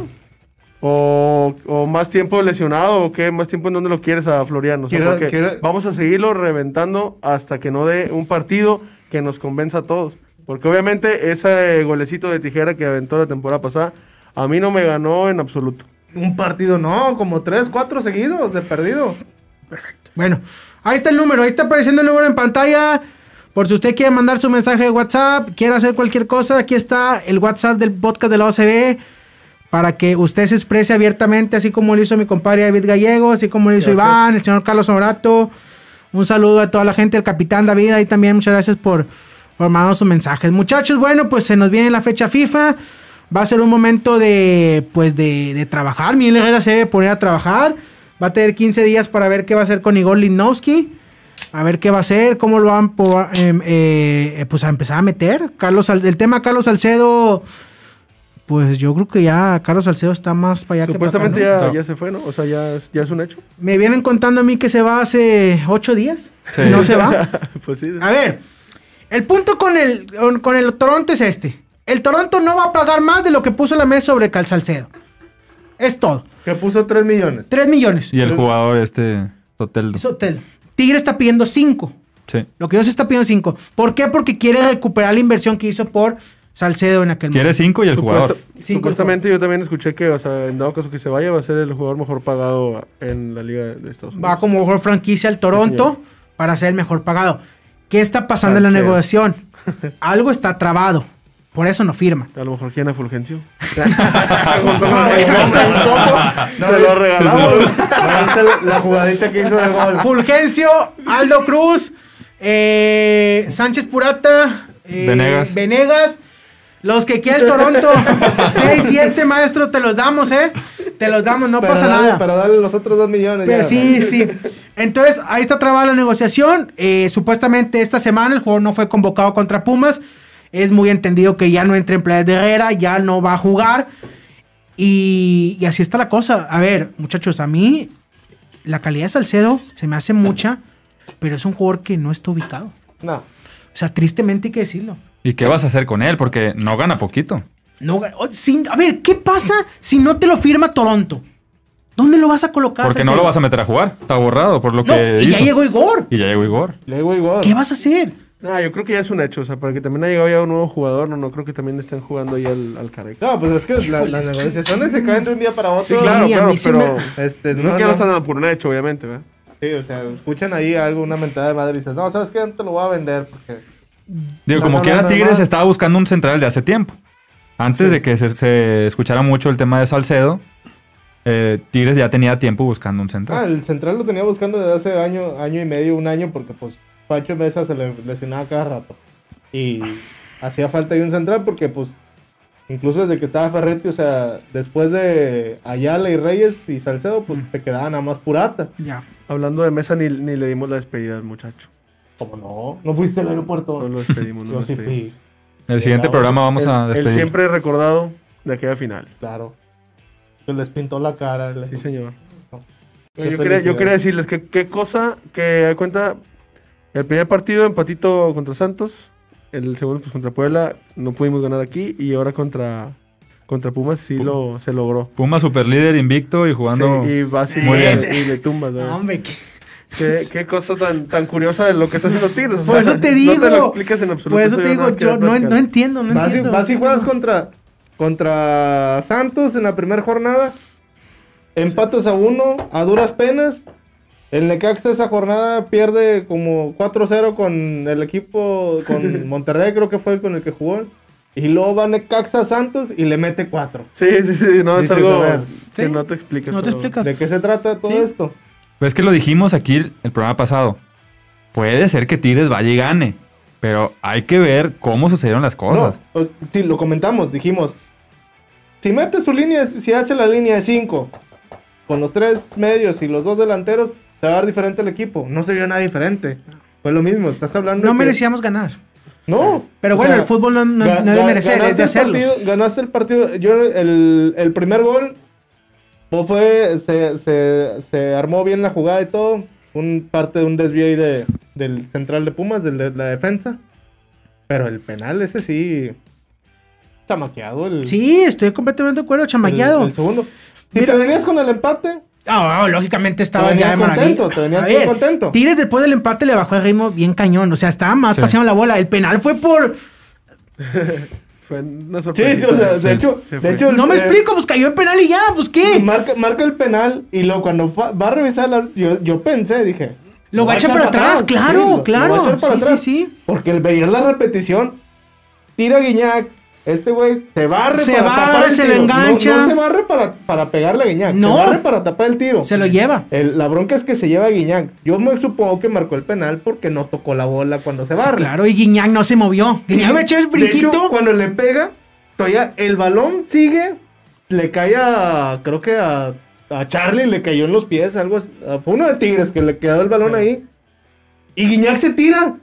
¿O, o más tiempo lesionado? ¿O qué? ¿Más tiempo en dónde lo quieres a Floriano? O sea, Quiero- porque quiero- Vamos a seguirlo reventando hasta que no dé un partido que nos convenza a todos. Porque obviamente ese golecito de tijera que aventó la temporada pasada, a mí no me ganó en absoluto. Un partido no, como tres, cuatro seguidos de perdido. Bueno, ahí está el número, ahí está apareciendo el número en pantalla. Por si usted quiere mandar su mensaje de WhatsApp, quiere hacer cualquier cosa, aquí está el WhatsApp del podcast de la OCB para que usted se exprese abiertamente, así como lo hizo mi compadre David Gallego, así como lo hizo Gracias. Iván, el señor Carlos Obrato. Un saludo a toda la gente, el capitán David, ahí también muchas gracias por, por mandarnos sus mensajes. Muchachos, bueno, pues se nos viene la fecha FIFA. Va a ser un momento de, pues, de, de trabajar. Miguel Herrera se debe poner a trabajar. Va a tener 15 días para ver qué va a hacer con Igor Linovsky. A ver qué va a hacer, cómo lo van em, eh, pues a empezar a meter. Carlos, el tema Carlos Salcedo, pues yo creo que ya Carlos Salcedo está más para allá Supuestamente que para acá, ¿no? ya, ya se fue, ¿no? O sea, ya, es- ya es un hecho. Me vienen contando a mí que se va hace 8 días. Sí. y No se va. <laughs> pues sí. A ver, el punto con el, con, el Toronto es este. El Toronto no va a pagar más de lo que puso la mesa sobre Cal Salcedo. Es todo. Que puso 3 millones. 3 millones. Y el jugador, este, Totel. Es hotel. Tigre está pidiendo 5. Sí. Lo que yo se está pidiendo 5. ¿Por qué? Porque quiere recuperar la inversión que hizo por Salcedo en aquel Quiere cinco y el Supuesta- jugador. Cinco supuestamente yo también escuché que, o sea, en dado caso que se vaya, va a ser el jugador mejor pagado en la Liga de Estados Unidos. Va como mejor franquicia al Toronto para ser el mejor pagado. ¿Qué está pasando en la negociación? Algo está trabado. Por eso no firma. A lo mejor quién a Fulgencio. No, Te lo regalamos. ¿Viste la, la jugadita que hizo de gol? Fulgencio, Aldo Cruz, eh, Sánchez Purata, eh, Venegas. Venegas. Los que quieran el Toronto, 6, 7 maestros, te los damos, ¿eh? Te los damos, no Pero pasa dale- nada. Pero dale los otros 2 millones. Ya. sí, sí. Entonces, ahí está trabada la negociación. Eh, supuestamente esta semana el jugador no fue convocado contra Pumas. Es muy entendido que ya no entra en Playa de Herrera, ya no va a jugar. Y, y así está la cosa. A ver, muchachos, a mí la calidad de Salcedo se me hace mucha, pero es un jugador que no está ubicado. No. O sea, tristemente hay que decirlo. ¿Y qué vas a hacer con él? Porque no gana poquito. No, oh, sin- a ver, ¿qué pasa si no te lo firma Toronto? ¿Dónde lo vas a colocar? Porque no lo vas a meter a jugar. Está borrado por lo No, que y ya llegó Igor. Y ya llegó Igor. Le digo igual. ¿Qué vas a hacer? No, yo creo que ya es un hecho. O sea, para que también haya llegado ya un nuevo jugador, no, no creo que también estén jugando ahí al, al Careca. No, pues es que la- las negociaciones se caen de un día para otro. Sí, claro, claro, pero Este, no, no, que ya no. lo están dando por un hecho, obviamente, ¿verdad? Sí, o sea, escuchan ahí algo, una mentada de madre y dices, no, ¿sabes qué? No te lo voy a vender porque... Digo, como quiera, hablando de Tigres estaba buscando un central de hace tiempo. Antes de que se, se escuchara mucho el tema de Salcedo, eh, Tigres ya tenía tiempo buscando un Ah, central. el central lo tenía buscando desde hace año, año y medio, un año, porque pues Pancho Mesa se le lesionaba cada rato. Y <sighs> hacía falta ahí un central porque pues incluso desde que estaba Ferretti, o sea, después de Ayala y Reyes y Salcedo, pues te quedaba nada más Purata. Ya. Hablando de mesa, ni, ni le dimos la despedida al muchacho. ¿Cómo no? ¿No fuiste al aeropuerto? No lo despedimos, no Yo lo sí despedimos. fui, el siguiente programa vamos a El, siempre recordado de aquella final. claro. Que les pintó la cara. les- Sí, señor. Qué Yo quería, yo quería decirles que qué cosa que da cuenta. El primer partido empatito contra Santos. El segundo pues contra Puebla. No pudimos ganar aquí. Y ahora contra, contra Pumas sí Pum- lo, se logró. Puma super líder invicto y jugando. Sí, y vas y, Muy bien. y le tumbas. hombre, ¿Qué, qué cosa tan, tan curiosa de lo que está haciendo Tigres. o Por eso te No digo. te lo explicas en absoluto. Por eso te digo, yo no, no entiendo, no Vas y, entiendo. vas y juegas contra, contra Santos en la primera jornada. Empatas a uno, a duras penas. El Necaxa esa jornada pierde como 4-0 con el equipo, con <laughs> Monterrey creo que fue con el que jugó. Y luego va Necaxa a Santos y le mete 4. Sí, sí, sí. No, es Dices, algo ver, que sí, no te explicas. No te explicas. ¿De qué se trata todo Sí. esto? Pues que lo dijimos aquí el, el programa pasado. Puede ser que Tigres vaya y gane. Pero hay que ver cómo sucedieron las cosas. No, sí, lo comentamos, dijimos. Si mete su línea, si hace la línea de 5 con los tres medios y los dos delanteros, se va a dar diferente el equipo. No se vio nada diferente. Fue lo mismo, estás hablando No de que- merecíamos ganar. No. Pero bueno, sea, el fútbol no, no, no es de ga- merecer, es de el hacerlo. partido- ganaste el partido. Yo, el, el primer gol pues fue, se, se, se armó bien la jugada y todo. Un parte de un desvío ahí de, del central de Pumas, del de la defensa. Pero el penal ese sí. Chamaqueado el. Sí, estoy completamente de acuerdo, el, chamaqueado. el segundo. Si Mira- te venías con el empate, Ah, ah, lógicamente estaba Te ya de contento, te venías ver, contento. Tigres después del empate le bajó el ritmo bien cañón. O sea, estaba más Sí. paseando la bola. El penal fue por. <laughs> Fue una Sí, sorpresa. sí, o sea, de hecho, Se de hecho No me eh, explico, pues cayó en penal y ya, pues qué. Marca, marca el penal y luego cuando fa- va a revisar, la- yo, yo pensé, dije. Lo va a echar para atrás, claro, lo- lo claro. va a echar para Sí, atrás. sí, sí. Porque el veía la repetición, tira a Guiñac, este güey se barre Se para barre, tapar el se tiro. No- engancha. No, se barre para, para pegarle a Guiñac, No. se barre para tapar el tiro. Se lo lleva. El- la bronca es que se lleva a Guiñac. Yo me supongo que marcó el penal porque no tocó la bola cuando se barre. Claro, y Guiñac no se movió. Guiñac me echó el De hecho, brinquito. cuando le pega, todavía el balón sigue, le cae a, creo que a, a Charlie le cayó en los pies, algo así. Fue uno de Tigres que le quedó el balón ahí. Y Guiñac se tira.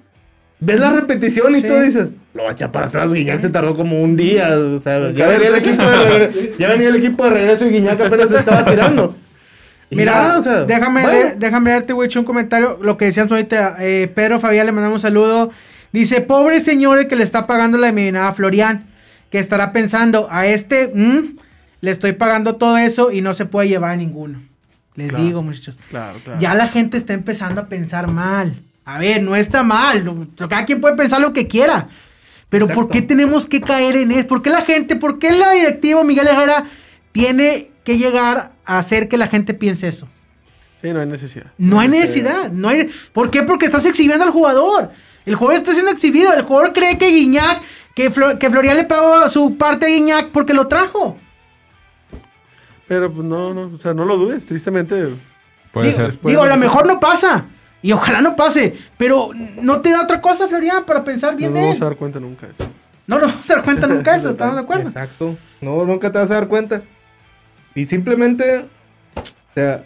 Ves la repetición y tú dices, lo va a echar para atrás. Guiñac se tardó como un día. O sea, ya venía, el equipo de regreso, ya venía el equipo de regreso y Guiñac apenas se estaba tirando. <laughs> Y Mira, nada, o sea, déjame, bueno. leer- déjame leerte, güey, un comentario. Lo que decían ahorita, eh, Pedro Fabián le mandamos un saludo. Dice, pobre señor el que le está pagando la envenenada a Florian, que estará pensando, a este, mm, le estoy pagando todo eso y no se puede llevar a ninguno. Les Claro. digo, muchachos. Claro, claro. Ya la gente está empezando a pensar mal. A ver, no está mal. Cada quien puede pensar lo que quiera. Pero ¿por qué tenemos que caer en él? ¿Por qué la gente, por qué la directiva Miguel Herrera tiene que llegar a hacer que la gente piense eso? Sí, no hay necesidad. No hay necesidad. No hay... ¿Por qué? Porque estás exhibiendo al jugador. El jugador está siendo exhibido. El jugador cree que Guiñac, que, Flo- que Florian le pagó su parte a Guiñac porque lo trajo. Pero pues no, no, o sea, no lo dudes, tristemente. Puede digo, ser. digo, a lo mejor no pasa. Y ojalá no pase. Pero no te da otra cosa, Florian, para pensar No bien nos de él. vamos a dar cuenta nunca de eso. No nos vamos a dar cuenta nunca de eso. ¿Estamos de acuerdo? Exacto. No, nunca te vas a dar cuenta. Y simplemente, o sea,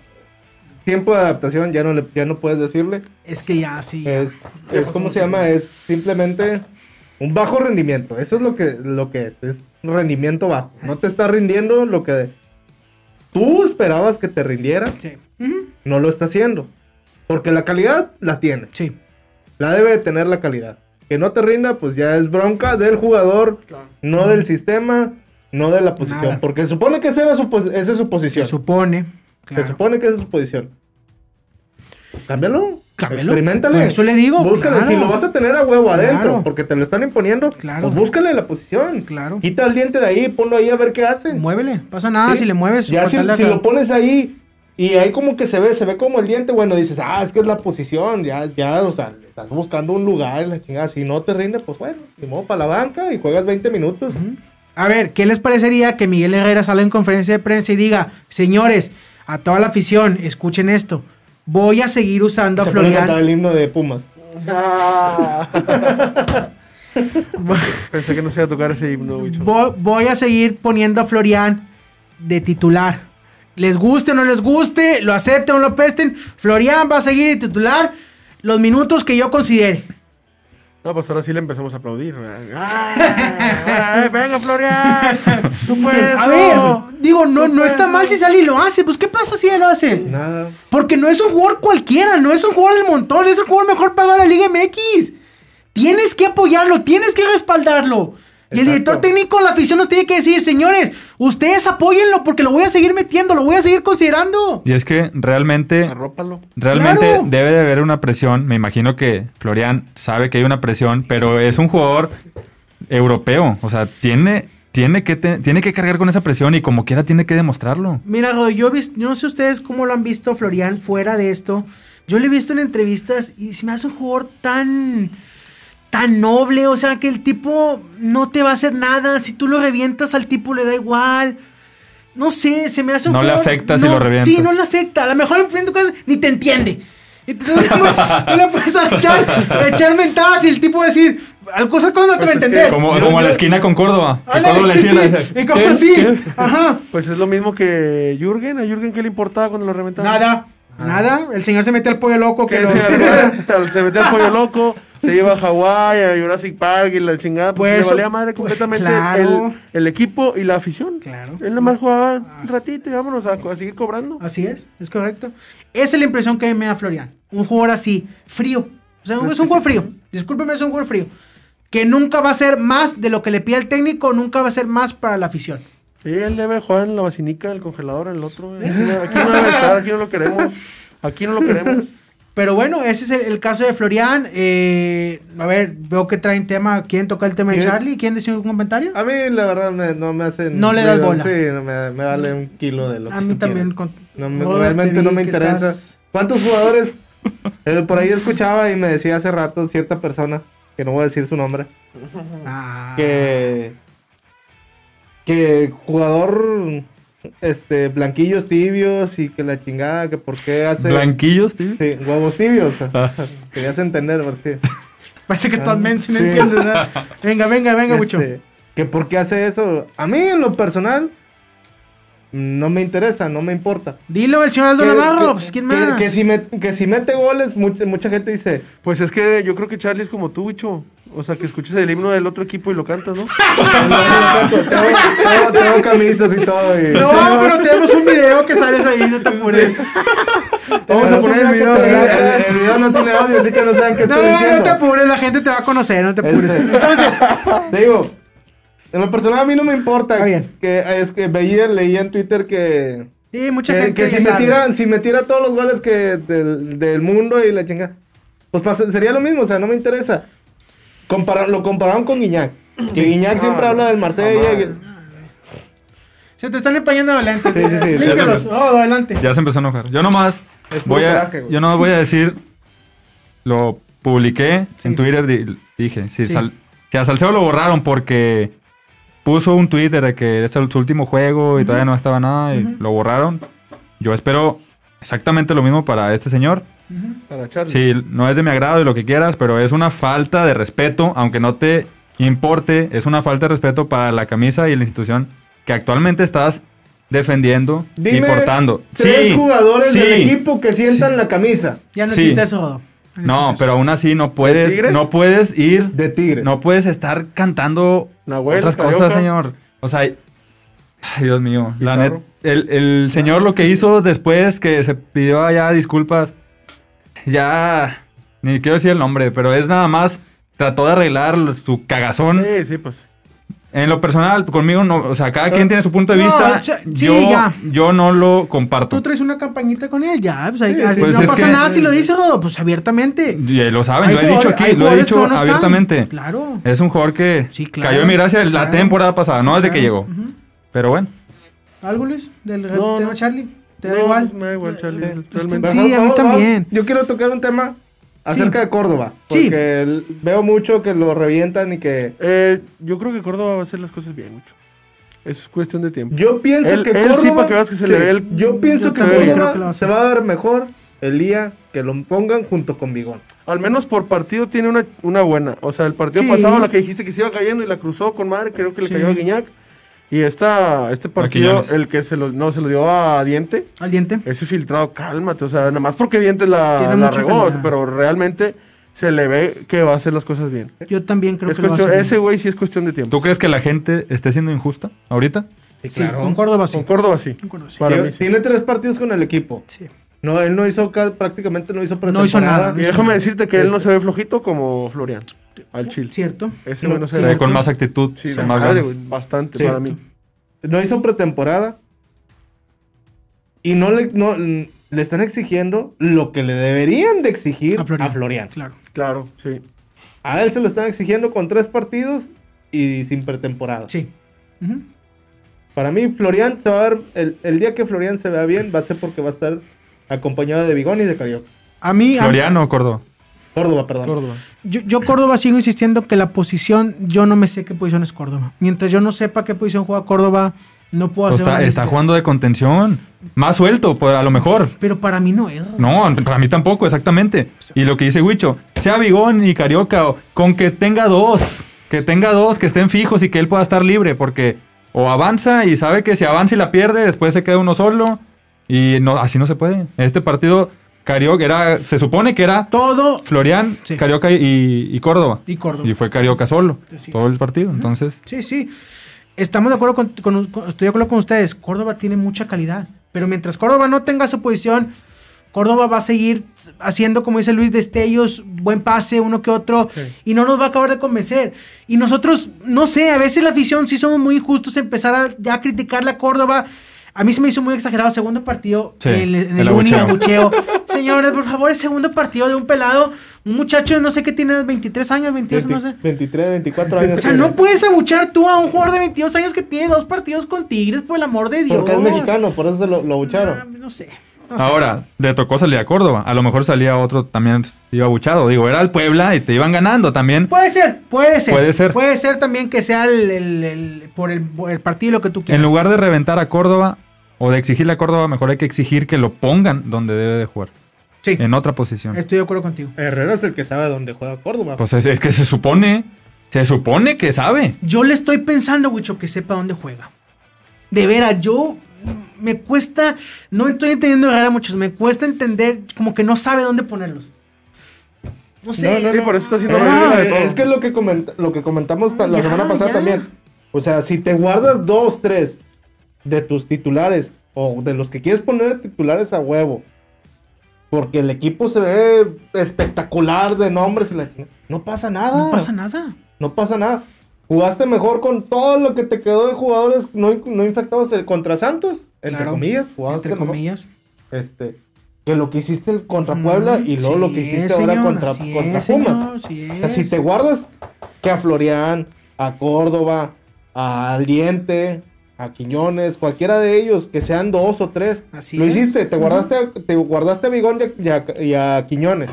tiempo de adaptación ya no le, ya no puedes decirle. Es que ya, sí. Es, es ¿cómo se llama? Es simplemente un bajo rendimiento. Eso es lo que, lo que es. Es un rendimiento bajo. No te está rindiendo lo que tú esperabas que te rindiera. Sí. No lo está haciendo. Porque la calidad la tiene. Sí. La debe de tener la calidad. Que no te rinda, pues ya es bronca del jugador, no del sistema, no de la posición. Nada. Porque se supone que esa, era su, esa es su Se posición. supone. Se claro. supone que esa es su posición. Cámbialo. Cámbialo. Experimentale. Por eso le digo, Búscale. claro. Si lo vas a tener a huevo adentro, Claro. porque te lo están imponiendo, Claro. pues búscale la posición. Claro. Quita el diente de ahí, ponlo ahí a ver qué hace. Muévele. Pasa nada Sí. si le mueves. Ya si, lo pones ahí y ahí como que se ve, se ve como el diente, bueno, dices, ah, es que es la posición, ya, ya, o sea, le estás buscando un lugar, la chingada, si no te rinde, pues bueno, ni modo para la banca y juegas 20 minutos. A ver, ¿qué les parecería que Miguel Herrera salga en conferencia de prensa y diga, señores, a toda la afición, escuchen esto, voy a seguir usando Se a pone a cantar Florian, el himno de Pumas. <laughs> Pensé que no se iba a tocar ese himno, bicho. voy, voy a seguir poniendo a Florian de titular. Les guste o no les guste, lo acepten o lo pesten, Florian va a seguir de titular los minutos que yo considere. No, pues ahora sí le empezamos a aplaudir. ¡Ah! ¡Venga, Florian! ¡Tú puedes! A no! ver, digo, no, no está mal si sale y lo hace, pues ¿qué pasa si él lo hace? Nada. Porque no es un jugador cualquiera, no es un jugador del montón, es el jugador mejor pagado de la Liga MX. Tienes que apoyarlo, tienes que respaldarlo. Y el director técnico, la afición nos tiene que decir, señores, ustedes apóyenlo porque lo voy a seguir metiendo, lo voy a seguir considerando. Y es que realmente, Arrópalo. realmente Claro. debe de haber una presión. Me imagino que Florian sabe que hay una presión, pero es un jugador europeo. O sea, tiene, tiene, que, te- tiene que cargar con esa presión y como quiera tiene que demostrarlo. Mira, Rodo, yo, he visto, yo no sé ustedes cómo lo han visto Florian fuera de esto. Yo lo he visto en entrevistas y se me hace un jugador tan tan noble, o sea que el tipo no te va a hacer nada, si tú lo revientas al tipo le da igual. No sé, se me hace un No le afecta si lo revientas. Sí, no le afecta. A lo mejor enfrente cosas ni te entiende. Y tú, le puedes, tú le puedes <laughs> echar, echar mentadas y el tipo va a decir, al cosa cosas no te va a Pues que entender. Como, Yo- como a la esquina con Córdoba. que Ándale, Córdoba le sí, decía, y como ¿Qué? así, ¿Qué? ajá. Pues es lo mismo que Jürgen. ¿A Jürgen qué le importaba cuando lo reventaban? Nada, nada. El señor se mete al pollo loco que lo- <laughs> se, metió al pollo loco, se lleva a Hawái, a Jurassic Park y la chingada. Pues, Pues, le valía madre completamente claro. el, el equipo y la afición. Claro. Él nada más jugaba un ratito y vámonos a, a seguir cobrando. Así es, es correcto. Esa es la impresión que me da Florian. Un jugador así, frío. O sea, Pues es un jugador frío. Discúlpeme, es un jugador frío. Que nunca va a ser más de lo que le pide el técnico, nunca va a ser más para la afición. Sí, él debe jugar en la basinica, en el congelador, en el otro. Aquí no, aquí no debe estar, aquí no lo queremos. Aquí no lo queremos. <laughs> Pero bueno, ese es el, el caso de Florian. Eh, a ver, veo que traen tema. ¿Quién toca el tema de. Charlie? ¿Quién decía un comentario? A mí, la verdad, me- no me hacen. No le das ruido. bola. Sí, no me, me vale un kilo de lo A que mí tú también. con- No me- realmente te no me interesa. estás- ¿Cuántos jugadores? <laughs> Eh, por ahí escuchaba y me decía hace rato cierta persona, que no voy a decir su nombre, Ah, que. que jugador. Este, blanquillos tibios y que la chingada, que por qué hace. Blanquillos, tío. Sí, huevos tibios. Querías entender, porque. Parece que estás Ah, menso y no sí. entiendes nada. <laughs> Venga, venga, venga, mucho. Este, que por qué hace eso. A mí, en lo personal, no me interesa, no me importa. Dilo, el señor Aldo Que- Navarro. que- pues, ¿quién que- más? Que, si me- que si mete goles, mucha, mucha gente dice. Pues es que yo creo que Charlie es como tú, bicho. O sea, que escuches el himno del otro equipo y lo cantas, ¿no? <laughs> tengo, tengo- tengo camisas y todo. y- No, pero tenemos un video que sales ahí, no te apures. Vamos a poner el video. El, el- el video no tiene audio, así que no saben qué No, estoy no diciendo. te apures, la gente te va a conocer, no te apures. Este, Entonces, Te <laughs> digo, en lo personal a mí no me importa. Está bien. Que es que veía, leía en Twitter que. sí, mucha Que, gente. que si, sabe. metiera, si metiera todos los goles que del, del mundo y la chinga. Pues pasa- sería lo mismo, o sea, no me interesa. Compara- lo compararon con Guiñac. Que Guiñac siempre habla del Marsella. y- Se te están empañando adelante. Sí, sí, sí. Límpialos. Oh, adelante. Ya se empezó a enojar. Yo nomás voy a, güey. yo no voy a decir, lo publiqué Sí. en Twitter, di- dije, si, Sí. Sal- si a Salcedo lo borraron porque puso un Twitter de que es el- su último juego y todavía no estaba nada y lo borraron. Yo espero exactamente lo mismo para este señor. Para Charlie. Sí, no es de mi agrado y lo que quieras, pero es una falta de respeto, aunque no te importe, es una falta de respeto para la camisa y la institución que actualmente estás defendiendo y Dime portando. Tres Sí, jugadores sí. del equipo que sientan la camisa Ya no Sí. existe eso. No, existe eso. pero aún así no puedes, no puedes ir, de Tigres. no puedes estar cantando Nahuel, otras Carioca. cosas, señor. O sea, ay, Dios mío, la net, Pizarro. el, el señor lo que hizo después que se pidió allá disculpas, ya ni quiero decir el nombre, pero es nada más trató de arreglar su cagazón. Sí, sí, pues. En lo personal, conmigo no, o sea, cada quien tiene su punto de No, vista. cha- sí, yo, ya. yo no lo comparto. Tú traes una campañita con él, ya. Pues, ahí- Sí, así pues no pasa que- nada si lo dices, Rodo, pues abiertamente. Y lo saben, Hay lo he dicho aquí, lo he dicho que abiertamente. Claro. Es un jugador que Sí, claro. cayó en mi gracia la temporada pasada, no desde que claro. llegó. Ujú. Pero bueno, ¿Algo, Luis? ¿Del No, tema no. Charlie? ¿Te da No, igual? Me da igual, Charlie. Eh, realmente. Sí, a mí también. Yo quiero tocar un tema acerca Sí. de Córdoba. Sí. Porque el- veo mucho que lo revientan y que. Eh, yo creo que Córdoba va a hacer las cosas bien, mucho. Es cuestión de tiempo. Yo pienso que él Córdoba. sí, para que veas que se le ve el- Yo pienso Yo que también Córdoba que va se va a ver mejor el día que lo pongan junto con Bigón. Al menos por partido tiene una, una buena. O sea, el partido Sí. pasado, la que dijiste que se iba cayendo y la cruzó con madre, creo que le Sí. cayó a Guiñac. Y esta, este partido, el que se lo, no, se lo dio a Diente, Al diente. ese filtrado, cálmate. O sea, nada más porque Diente la, Tiene la regó, calidad. pero realmente se le ve que va a hacer las cosas bien. Yo también creo Es que lo va a cuestión, hacer ese güey sí es cuestión de tiempo. ¿tú crees que la gente esté siendo injusta ahorita? Sí, con Córdoba sí. Con Córdoba sí. Con Córdoba sí. Para Tiene- mí sí. Tiene tres partidos con el equipo. Sí. No, él no hizo ca- prácticamente no hizo No hizo pretemporada. nada. Y déjame decirte que él no se ve flojito como Florian, al Chile. Cierto. Ese güey no se Se ve. ve con más actitud, Sí, de más madre, ganas. güey, bastante Sí. para mí. No hizo pretemporada. Y no le, no, le están exigiendo lo que le deberían de exigir A a Florian. Florian. Claro. Claro, sí. A él se lo están exigiendo con tres partidos y sin pretemporada. Sí. Para mí, Florian se va a ver. El, el día que Florian se vea bien, va a ser porque va a estar acompañado de Bigón y de Carioca. A mí, a- Floriano o Córdoba. Córdoba, perdón. Córdoba. yo, yo Córdoba sigo insistiendo que la posición, yo no me sé qué posición es Córdoba. Mientras yo no sepa qué posición juega Córdoba, no puedo Pues hacer está, una está jugando de contención. Más suelto, pues, a lo mejor. Pero para mí no es. No, para mí tampoco, exactamente. Y lo que dice Huicho, sea Bigón y Carioca, o con que tenga dos, que tenga dos, que estén fijos y que él pueda estar libre, porque o avanza y sabe que si avanza y la pierde, después se queda uno solo. Y no, así no se puede. Este partido, Carioca era, se supone que era Todo Florian, Sí. Carioca y, y Córdoba. y Córdoba. Y fue Carioca solo, Sí. todo el partido. Entonces, Sí, sí. Estamos de acuerdo con, con- con- estoy de acuerdo con ustedes. Córdoba tiene mucha calidad. Pero mientras Córdoba no tenga su posición, Córdoba va a seguir haciendo, como dice Luis, destellos, buen pase, uno que otro, Sí. y no nos va a acabar de convencer. Y nosotros, no sé, a veces la afición sí somos muy injustos, empezar a ya criticarle a Córdoba. A mí se me hizo muy exagerado segundo partido Sí, en, en el el uni abucheo. abucheo. <laughs> Señores, por favor, el segundo partido de un pelado, un muchacho, no sé qué tiene, 23 años, 22, no sé. 23, 24 años. O sea, no puedes abuchar tú a un jugador de 22 años que tiene dos partidos con Tigres, por el amor de Dios. Porque es mexicano, por eso se lo, lo Ah, abucharon. no sé. no sé. Ahora, le tocó salir a Córdoba. A lo mejor salía otro también iba abuchado. Digo, era el Puebla y te iban ganando también. Puede ser, puede ser. Puede ser. Puede ser también que sea el, el- el- por, el, por el partido lo que tú quieras. En lugar de reventar a Córdoba o de exigirle a Córdoba, mejor hay que exigir que lo pongan donde debe de jugar. Sí, En otra posición. estoy de acuerdo contigo. Herrera es el que sabe dónde juega Córdoba. Pues es, es que se supone, se supone que sabe. Yo le estoy pensando, Wicho, que sepa dónde juega. De veras, yo me cuesta, no estoy entendiendo a Herrera muchos, me cuesta entender como que no sabe dónde ponerlos. No sé. No, no, Sí, por eso está haciendo de todo. es que es lo que, comenta- lo que comentamos ta- la Ya, semana pasada ya. también. O sea, si te guardas dos, tres de tus titulares o de los que quieres poner titulares a huevo, porque el equipo se ve espectacular de nombres y la no pasa nada. No pasa nada. No pasa nada. Jugaste mejor con todo lo que te quedó de jugadores no, no infectados eh, contra Santos, entre Claro. comillas. Jugaste Entre mejor, comillas. Este, que lo que hiciste contra Puebla y luego lo que hiciste ahora señor, contra, contra es, Pumas. señor, sí O sea, si es. te guardas que a Florian, a Córdoba, a Aliente, a Quiñones, cualquiera de ellos, que sean dos o tres, Así lo es. hiciste, te guardaste, te guardaste a Bigón y a, y a Quiñones.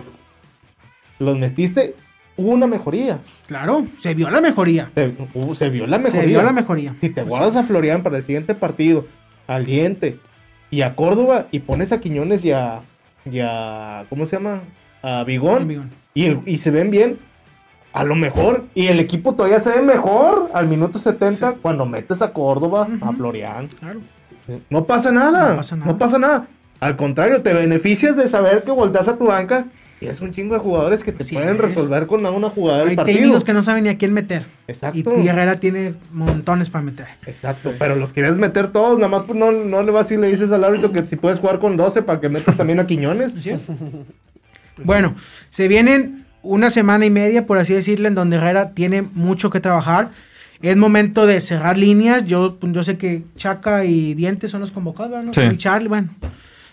Los metiste, hubo una mejoría. Claro, se vio la mejoría. Se, vio la mejoría. Se vio la mejoría. Si te guardas a Florian para el siguiente partido, al diente y a Córdoba y pones a Quiñones y a, y a ¿cómo se llama? A Bigón y se ven bien, a lo mejor y el equipo todavía se ve mejor al minuto 70 cuando metes a Córdoba, a. Florian. Claro. No pasa nada. No pasa nada. No pasa nada. Al contrario, te beneficias de saber que volteas a tu banca y es un chingo de jugadores que te pueden es. resolver con una jugada del Hay partido. técnicos que no saben ni a quién meter. Exacto. Y, y Herrera tiene montones para meter. Exacto, pero los quieres meter todos, nada más pues, no, no le vas y le dices al árbitro que si puedes jugar con 12 para que metas también a Quiñones. Bueno, se vienen una semana y media, por así decirle, en donde Herrera tiene mucho que trabajar. Es momento de cerrar líneas. Yo, yo sé que Chaca y Diente son los convocados, ¿verdad? ¿no? Sí. Y Charlie, bueno.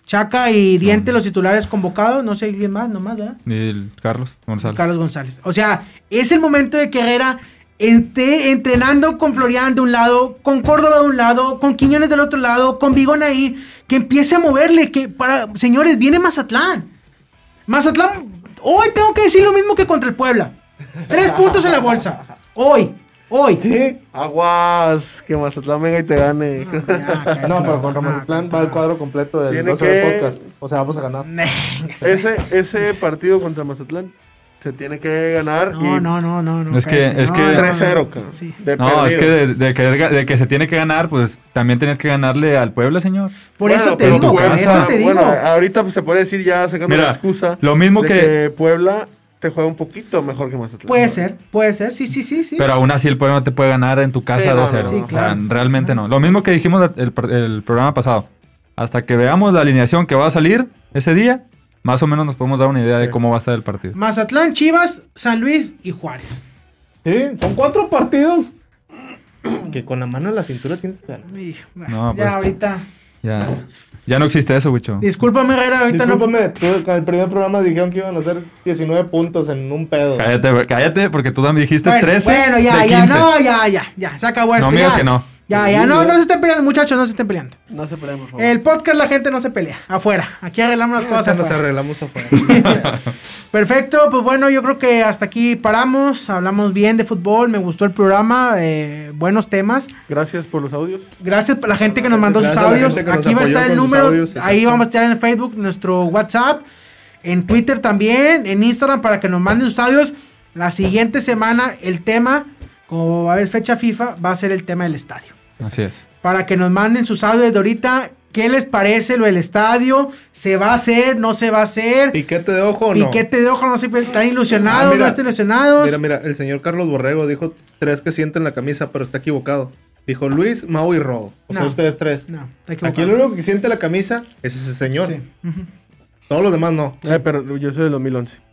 Chaca y Diente, los titulares convocados. No sé quién más, nomás, ¿verdad? Y el Carlos González. Carlos González. O sea, es el momento de que Herrera esté entrenando con Florian de un lado, con Córdoba de un lado, con Quiñones del otro lado, con Bigón ahí, que empiece a moverle, que para, señores, viene Mazatlán. Mazatlán, hoy tengo que decir lo mismo que contra el Puebla. Tres puntos en la bolsa. Hoy, hoy. Sí. Aguas, que Mazatlán venga y te gane. No, pero contra Mazatlán va el cuadro completo del Tiene 12 del que- podcast. O sea, vamos a ganar. ese, ese partido contra Mazatlán se tiene que ganar. No, y no, no, no, no. Es que- es No, que- no, no, 3-0, no. cabrón. Sí. No, es que de, de que de que se tiene que ganar, pues también tienes que ganarle al Puebla, señor. Por Bueno, eso te digo, por eso te digo. Bueno, ahorita pues, se puede decir ya sacando Mira, la excusa. lo mismo de que- Puebla te juega un poquito mejor que Mazatlán. Puede ser, puede ser, sí, sí, sí, sí. Pero aún así el Puebla no te puede ganar en tu casa Sí, no, 2-0. no, sí, o sea, claro. realmente no. Lo mismo que dijimos el, el programa pasado. Hasta que veamos la alineación que va a salir ese día, más o menos nos podemos dar una idea de cómo va a estar el partido. Mazatlán, Chivas, San Luis y Juárez. Sí, son cuatro partidos. Que con la mano en la cintura tienes que ganar. No, ya pues- ahorita. Ya, ya no existe eso, Wicho. Discúlpame, Herrera, ahorita Discúlpame, tú, en el primer programa dijeron que iban a hacer 19 puntos en un pedo. Cállate, cállate, porque tú también dijiste no. Bueno, 13 bueno, ya, de ya, 15. no, ya, ya, ya, se acabó esto. No, mira, ya. que no. Ya, ya, no, no se estén peleando, muchachos, no se estén peleando. No se peleen, por favor. El podcast la gente no se pelea, afuera. Aquí arreglamos las cosas nos afuera. arreglamos afuera. <laughs> Perfecto, pues bueno, yo creo que hasta aquí paramos. Hablamos bien de fútbol, me gustó el programa, eh, buenos temas. Gracias por los audios. Gracias por la gente que nos mandó Gracias sus a audios. Aquí va a estar el número. audios, ahí vamos a estar en Facebook nuestro WhatsApp, en Twitter también, en Instagram para que nos manden sus audios. La siguiente semana el tema, como va a haber fecha FIFA, va a ser el tema del estadio. Así es. Para que nos manden sus audios de ahorita. ¿Qué les parece lo del estadio? ¿Se va a hacer? ¿No se va a hacer? ¿Piquete de ojo o no? Piquete de ojo, no sé, ¿están ilusionados? Ah, mira. ¿No están ilusionados? Mira, mira, el señor Carlos Borrego dijo tres que sienten la camisa, pero está equivocado. Dijo Luis, Mau y Rodo. O sea, ustedes tres. No, está equivocado. Aquí el único que siente la camisa es ese señor. Sí. Todos los demás no. Eh, pero yo soy del 2011.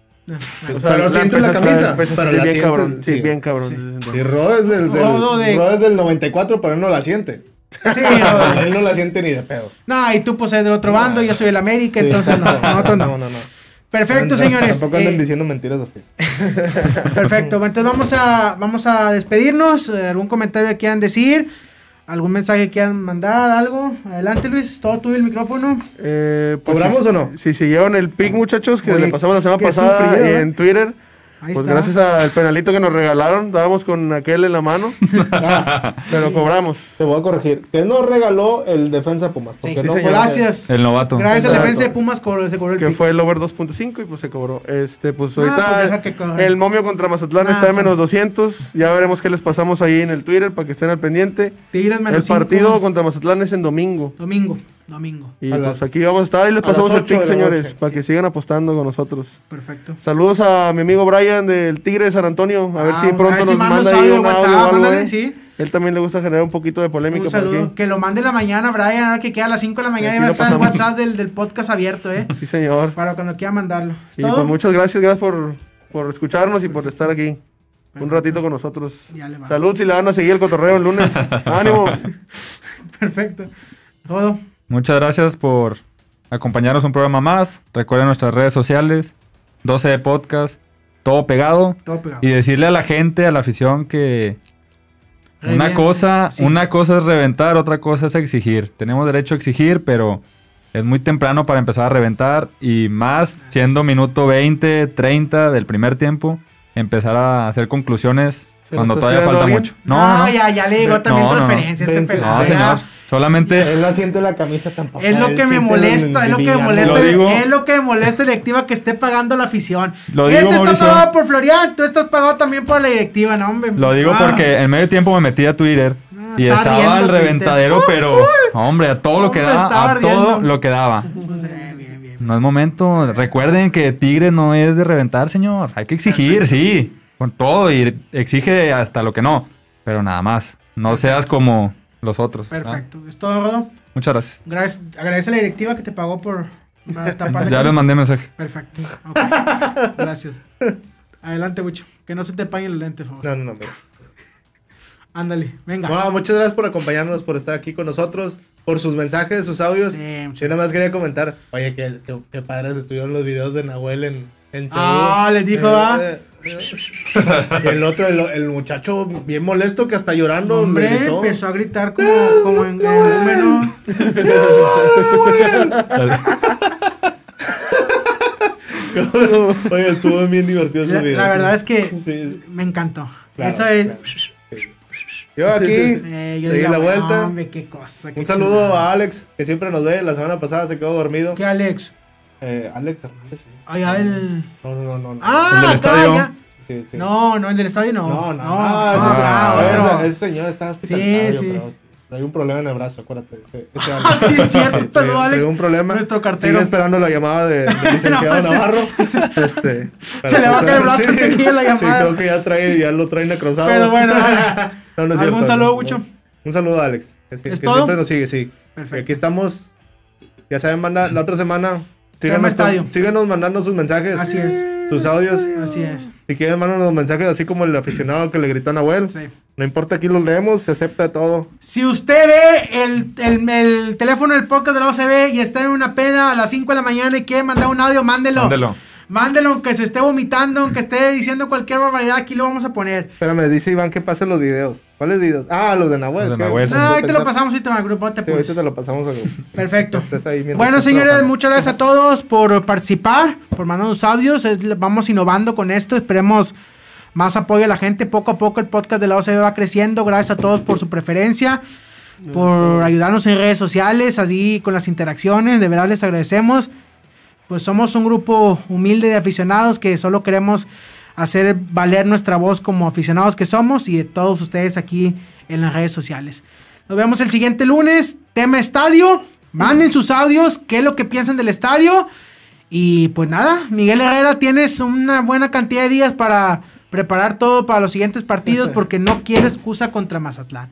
Pero sientes la camisa, pero bien la sientes, cabrón. Sí, sí. bien cabrón. Sí. Y. Rodo es del, del, Rodo de- Rodo es del 94, pero él no la siente. Sí, <laughs> no, Él no la siente ni de pedo. no, y tú pues eres del otro bando, yo soy del América, entonces no, <laughs> nosotros no. no, no, no. Perfecto, No, señores. Tampoco andan eh, diciendo mentiras así. <laughs> Perfecto, entonces vamos a, vamos a despedirnos. Eh, ¿Algún comentario que quieran decir? ¿Algún mensaje que quieran mandar? ¿Algo? Adelante, Luis, todo tuyo el micrófono. Eh, pues, ¿Cobramos si- o no? Si siguieron el pick, muchachos, que Oye, le pasamos la semana pasada sufrido, ¿eh? en Twitter. Ahí Pues está. gracias al penalito que nos regalaron, dábamos con aquel en la mano, <laughs> Ah, pero cobramos. te voy a corregir. Que nos regaló el defensa Pumas. Sí, Porque sí, no fue Gracias. El novato. Gracias a la Exacto. defensa de Pumas cobró- se cobró el Que pick. fue el over 2.5 y pues se cobró. Este, pues Ah, ahorita pues deja que corra. el momio contra Mazatlán Ah, está en pues. menos 200. Ya veremos qué les pasamos ahí en el Twitter para que estén al pendiente. Tigres menos El partido contra Mazatlán es en domingo. Domingo, domingo. Y A pues aquí vamos a estar y les pasamos el pick, señores, noche. para que sigan apostando con nosotros. Perfecto. Saludos a mi amigo Brian del Tigre de San Antonio. A ver Ah, si pronto ver si nos manda ahí un audio WhatsApp, mándale, eh. sí. Él también le gusta generar un poquito de polémica Un por saludo. aquí. Que lo mande en la mañana, Brian, ahora que queda a las 5 de la mañana y va a estar el. WhatsApp del, del podcast abierto, ¿eh? Sí, señor. Para cuando quiera mandarlo. ¿Es Y todo? pues muchas gracias, gracias por, por escucharnos y por estar aquí un ratito con nosotros. Ya le va. Salud si le van a seguir el cotorreo el lunes. <laughs> ¡Ánimo! Perfecto. Todo. Muchas gracias por acompañarnos un programa más. Recuerden nuestras redes sociales, 12 de podcast, todo pegado. Todo pegado. Y decirle a la gente, a la afición que una cosa, sí. una cosa es reventar, otra cosa es exigir. Tenemos derecho a exigir, pero es muy temprano para empezar a reventar y más siendo minuto 20, 30 del primer tiempo, empezar a hacer conclusiones ¿Se lo cuando todavía falta mucho. No, no, no. ya, ya le digo también No, no, no. referencia a este. No, señor. Solamente Él no siente la camisa tampoco. Es lo que me molesta, es lo que me molesta, Lo digo- es lo que me molesta la directiva que esté pagando la afición. Lo este digo, está Mauricio. pagado por Florian, tú estás pagado también por la directiva, no, hombre. Lo digo Ah, porque en medio tiempo me metí a Twitter No, y está estaba ardiendo al Twitter. reventadero, Uy, pero hombre, a todo lo que daba, estaba a todo lo que daba. Bien, bien, bien. No es momento. Recuerden que Tigre no es de reventar, señor. Hay que exigir, sí, con todo y exige hasta lo que no, pero nada más. No seas como los otros. Perfecto, es todo, Rodo. Muchas gracias. Gracias, agradece a la directiva que te pagó por para <laughs> tapar Ya les mandé mensaje. Perfecto, ok. Gracias. Adelante, Bucho. Que no se te paguen los lentes, por favor. No, no, no. Ándale, venga. No, muchas gracias por acompañarnos, por estar aquí con nosotros, por sus mensajes, sus audios. Sí, muchas Yo nada más quería comentar, oye, que, que, que padres estuvieron los videos de Nahuel en, en Seúl. Ah, les dijo, ¿va? eh, eh. Y <laughs> el otro, el, el muchacho bien molesto que hasta llorando Hombre, gritó. empezó a gritar como, como en, en número. Oye, estuvo bien divertido ese La, video. la verdad es que Sí, me encantó. claro, Eso es. claro. Yo aquí, Eh, yo le di digo, la vuelta. Hombre, qué cosa. qué Un saludo a Alex, que siempre nos ve. La semana pasada se quedó dormido. ¿Qué, Alex? Eh, Alex Hernández. sí. Allá el. No, no, no, no. no. Ah, El del estadio. ya. Sí, sí. No, no, el del estadio no. No, no, no. ah, ese, ese- ese señor está hospitalizado, Sí, sí. pero hay un problema en el brazo, acuérdate. Ese- Ah, sí, es cierto, saludo, Alex. trae un problema. Nuestro cartero. Sigue esperando la llamada de- del <laughs> licenciado No, pues, Navarro. <laughs> Este, Se le va a caer el brazo sí, que llegue la Sí, llamada. creo que ya, trae, ya lo trae necrosado. Pero bueno, <laughs> No, no es ¿algún cierto, saludo, no, no. Un saludo Alex. Que, sí- ¿Es que todo? siempre nos sigue, sí. Perfecto. Aquí estamos. Ya saben, manda la otra semana. Síganos, estadio. síganos mandando sus mensajes. Así es. Sus audios. Así es. Si quieren, mándanos mensajes así como el aficionado que le gritó a Nahuel. Sí. No importa, aquí los leemos, se acepta todo. Si usted ve el, el, el teléfono del podcast de la OCB y está en una peda a las 5 de la mañana y quiere mandar un audio, mándelo. Mándelo. Mándelo, aunque se esté vomitando, aunque esté diciendo cualquier barbaridad, aquí lo vamos a poner. Espérame, dice Iván que pase los videos. ¿Cuáles videos? Ah, los de Nahuel. Los de ¿qué? Nahuel, sí. Ah, ahí te lo pasamos ahorita en el grupo, no te Sí, ahorita te lo pasamos. al- Perfecto. <laughs> Bueno, señores, trabajando. muchas gracias a todos por participar, por mandarnos audios. Vamos innovando con esto. Esperemos más apoyo a la gente. Poco a poco el podcast de la OCB va creciendo. Gracias a todos por su preferencia, por ayudarnos en redes sociales, así con las interacciones. De verdad les agradecemos. Pues somos un grupo humilde de aficionados que solo queremos hacer valer nuestra voz como aficionados que somos y de todos ustedes aquí en las redes sociales. Nos vemos el siguiente lunes. Tema estadio. Manden sus audios. ¿Qué es lo que piensan del estadio? Y pues nada, Miguel Herrera, tienes una buena cantidad de días para preparar todo para los siguientes partidos <laughs> porque no quiero excusa contra Mazatlán.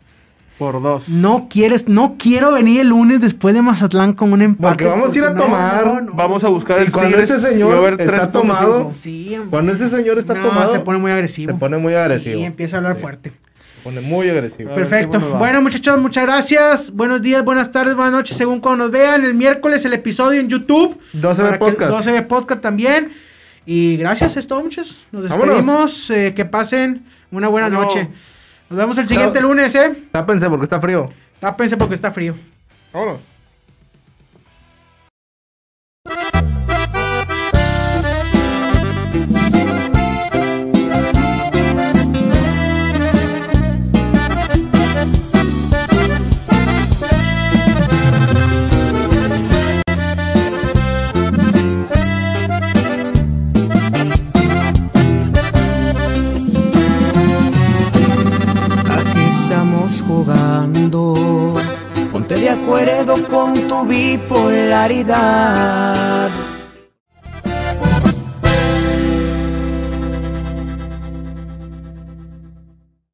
Por dos. No quieres, no quiero venir el lunes después de Mazatlán con un empate. Porque vamos a ir a no, tomar, no, no. Vamos a buscar Y el cuando Tigres ese señor y está 3.5. tomado, Sí. Cuando ese señor está No, tomado, se pone muy agresivo. se pone muy agresivo. Sí, empieza a hablar Sí. fuerte. Se pone muy agresivo. Ver Perfecto. bueno muchachos, muchas gracias. Buenos días, buenas tardes, buenas noches, según cuando nos vean. El miércoles el episodio en YouTube. 12B Para que- Podcast. 12B Podcast también. Y gracias, es todo, muchachos. Nos despedimos. eh, que pasen una buena Bueno. noche. Nos vemos el siguiente Chao. lunes, ¿eh? Tápense porque está frío. Tápense porque está frío. Vámonos. Acuerdo con tu bipolaridad.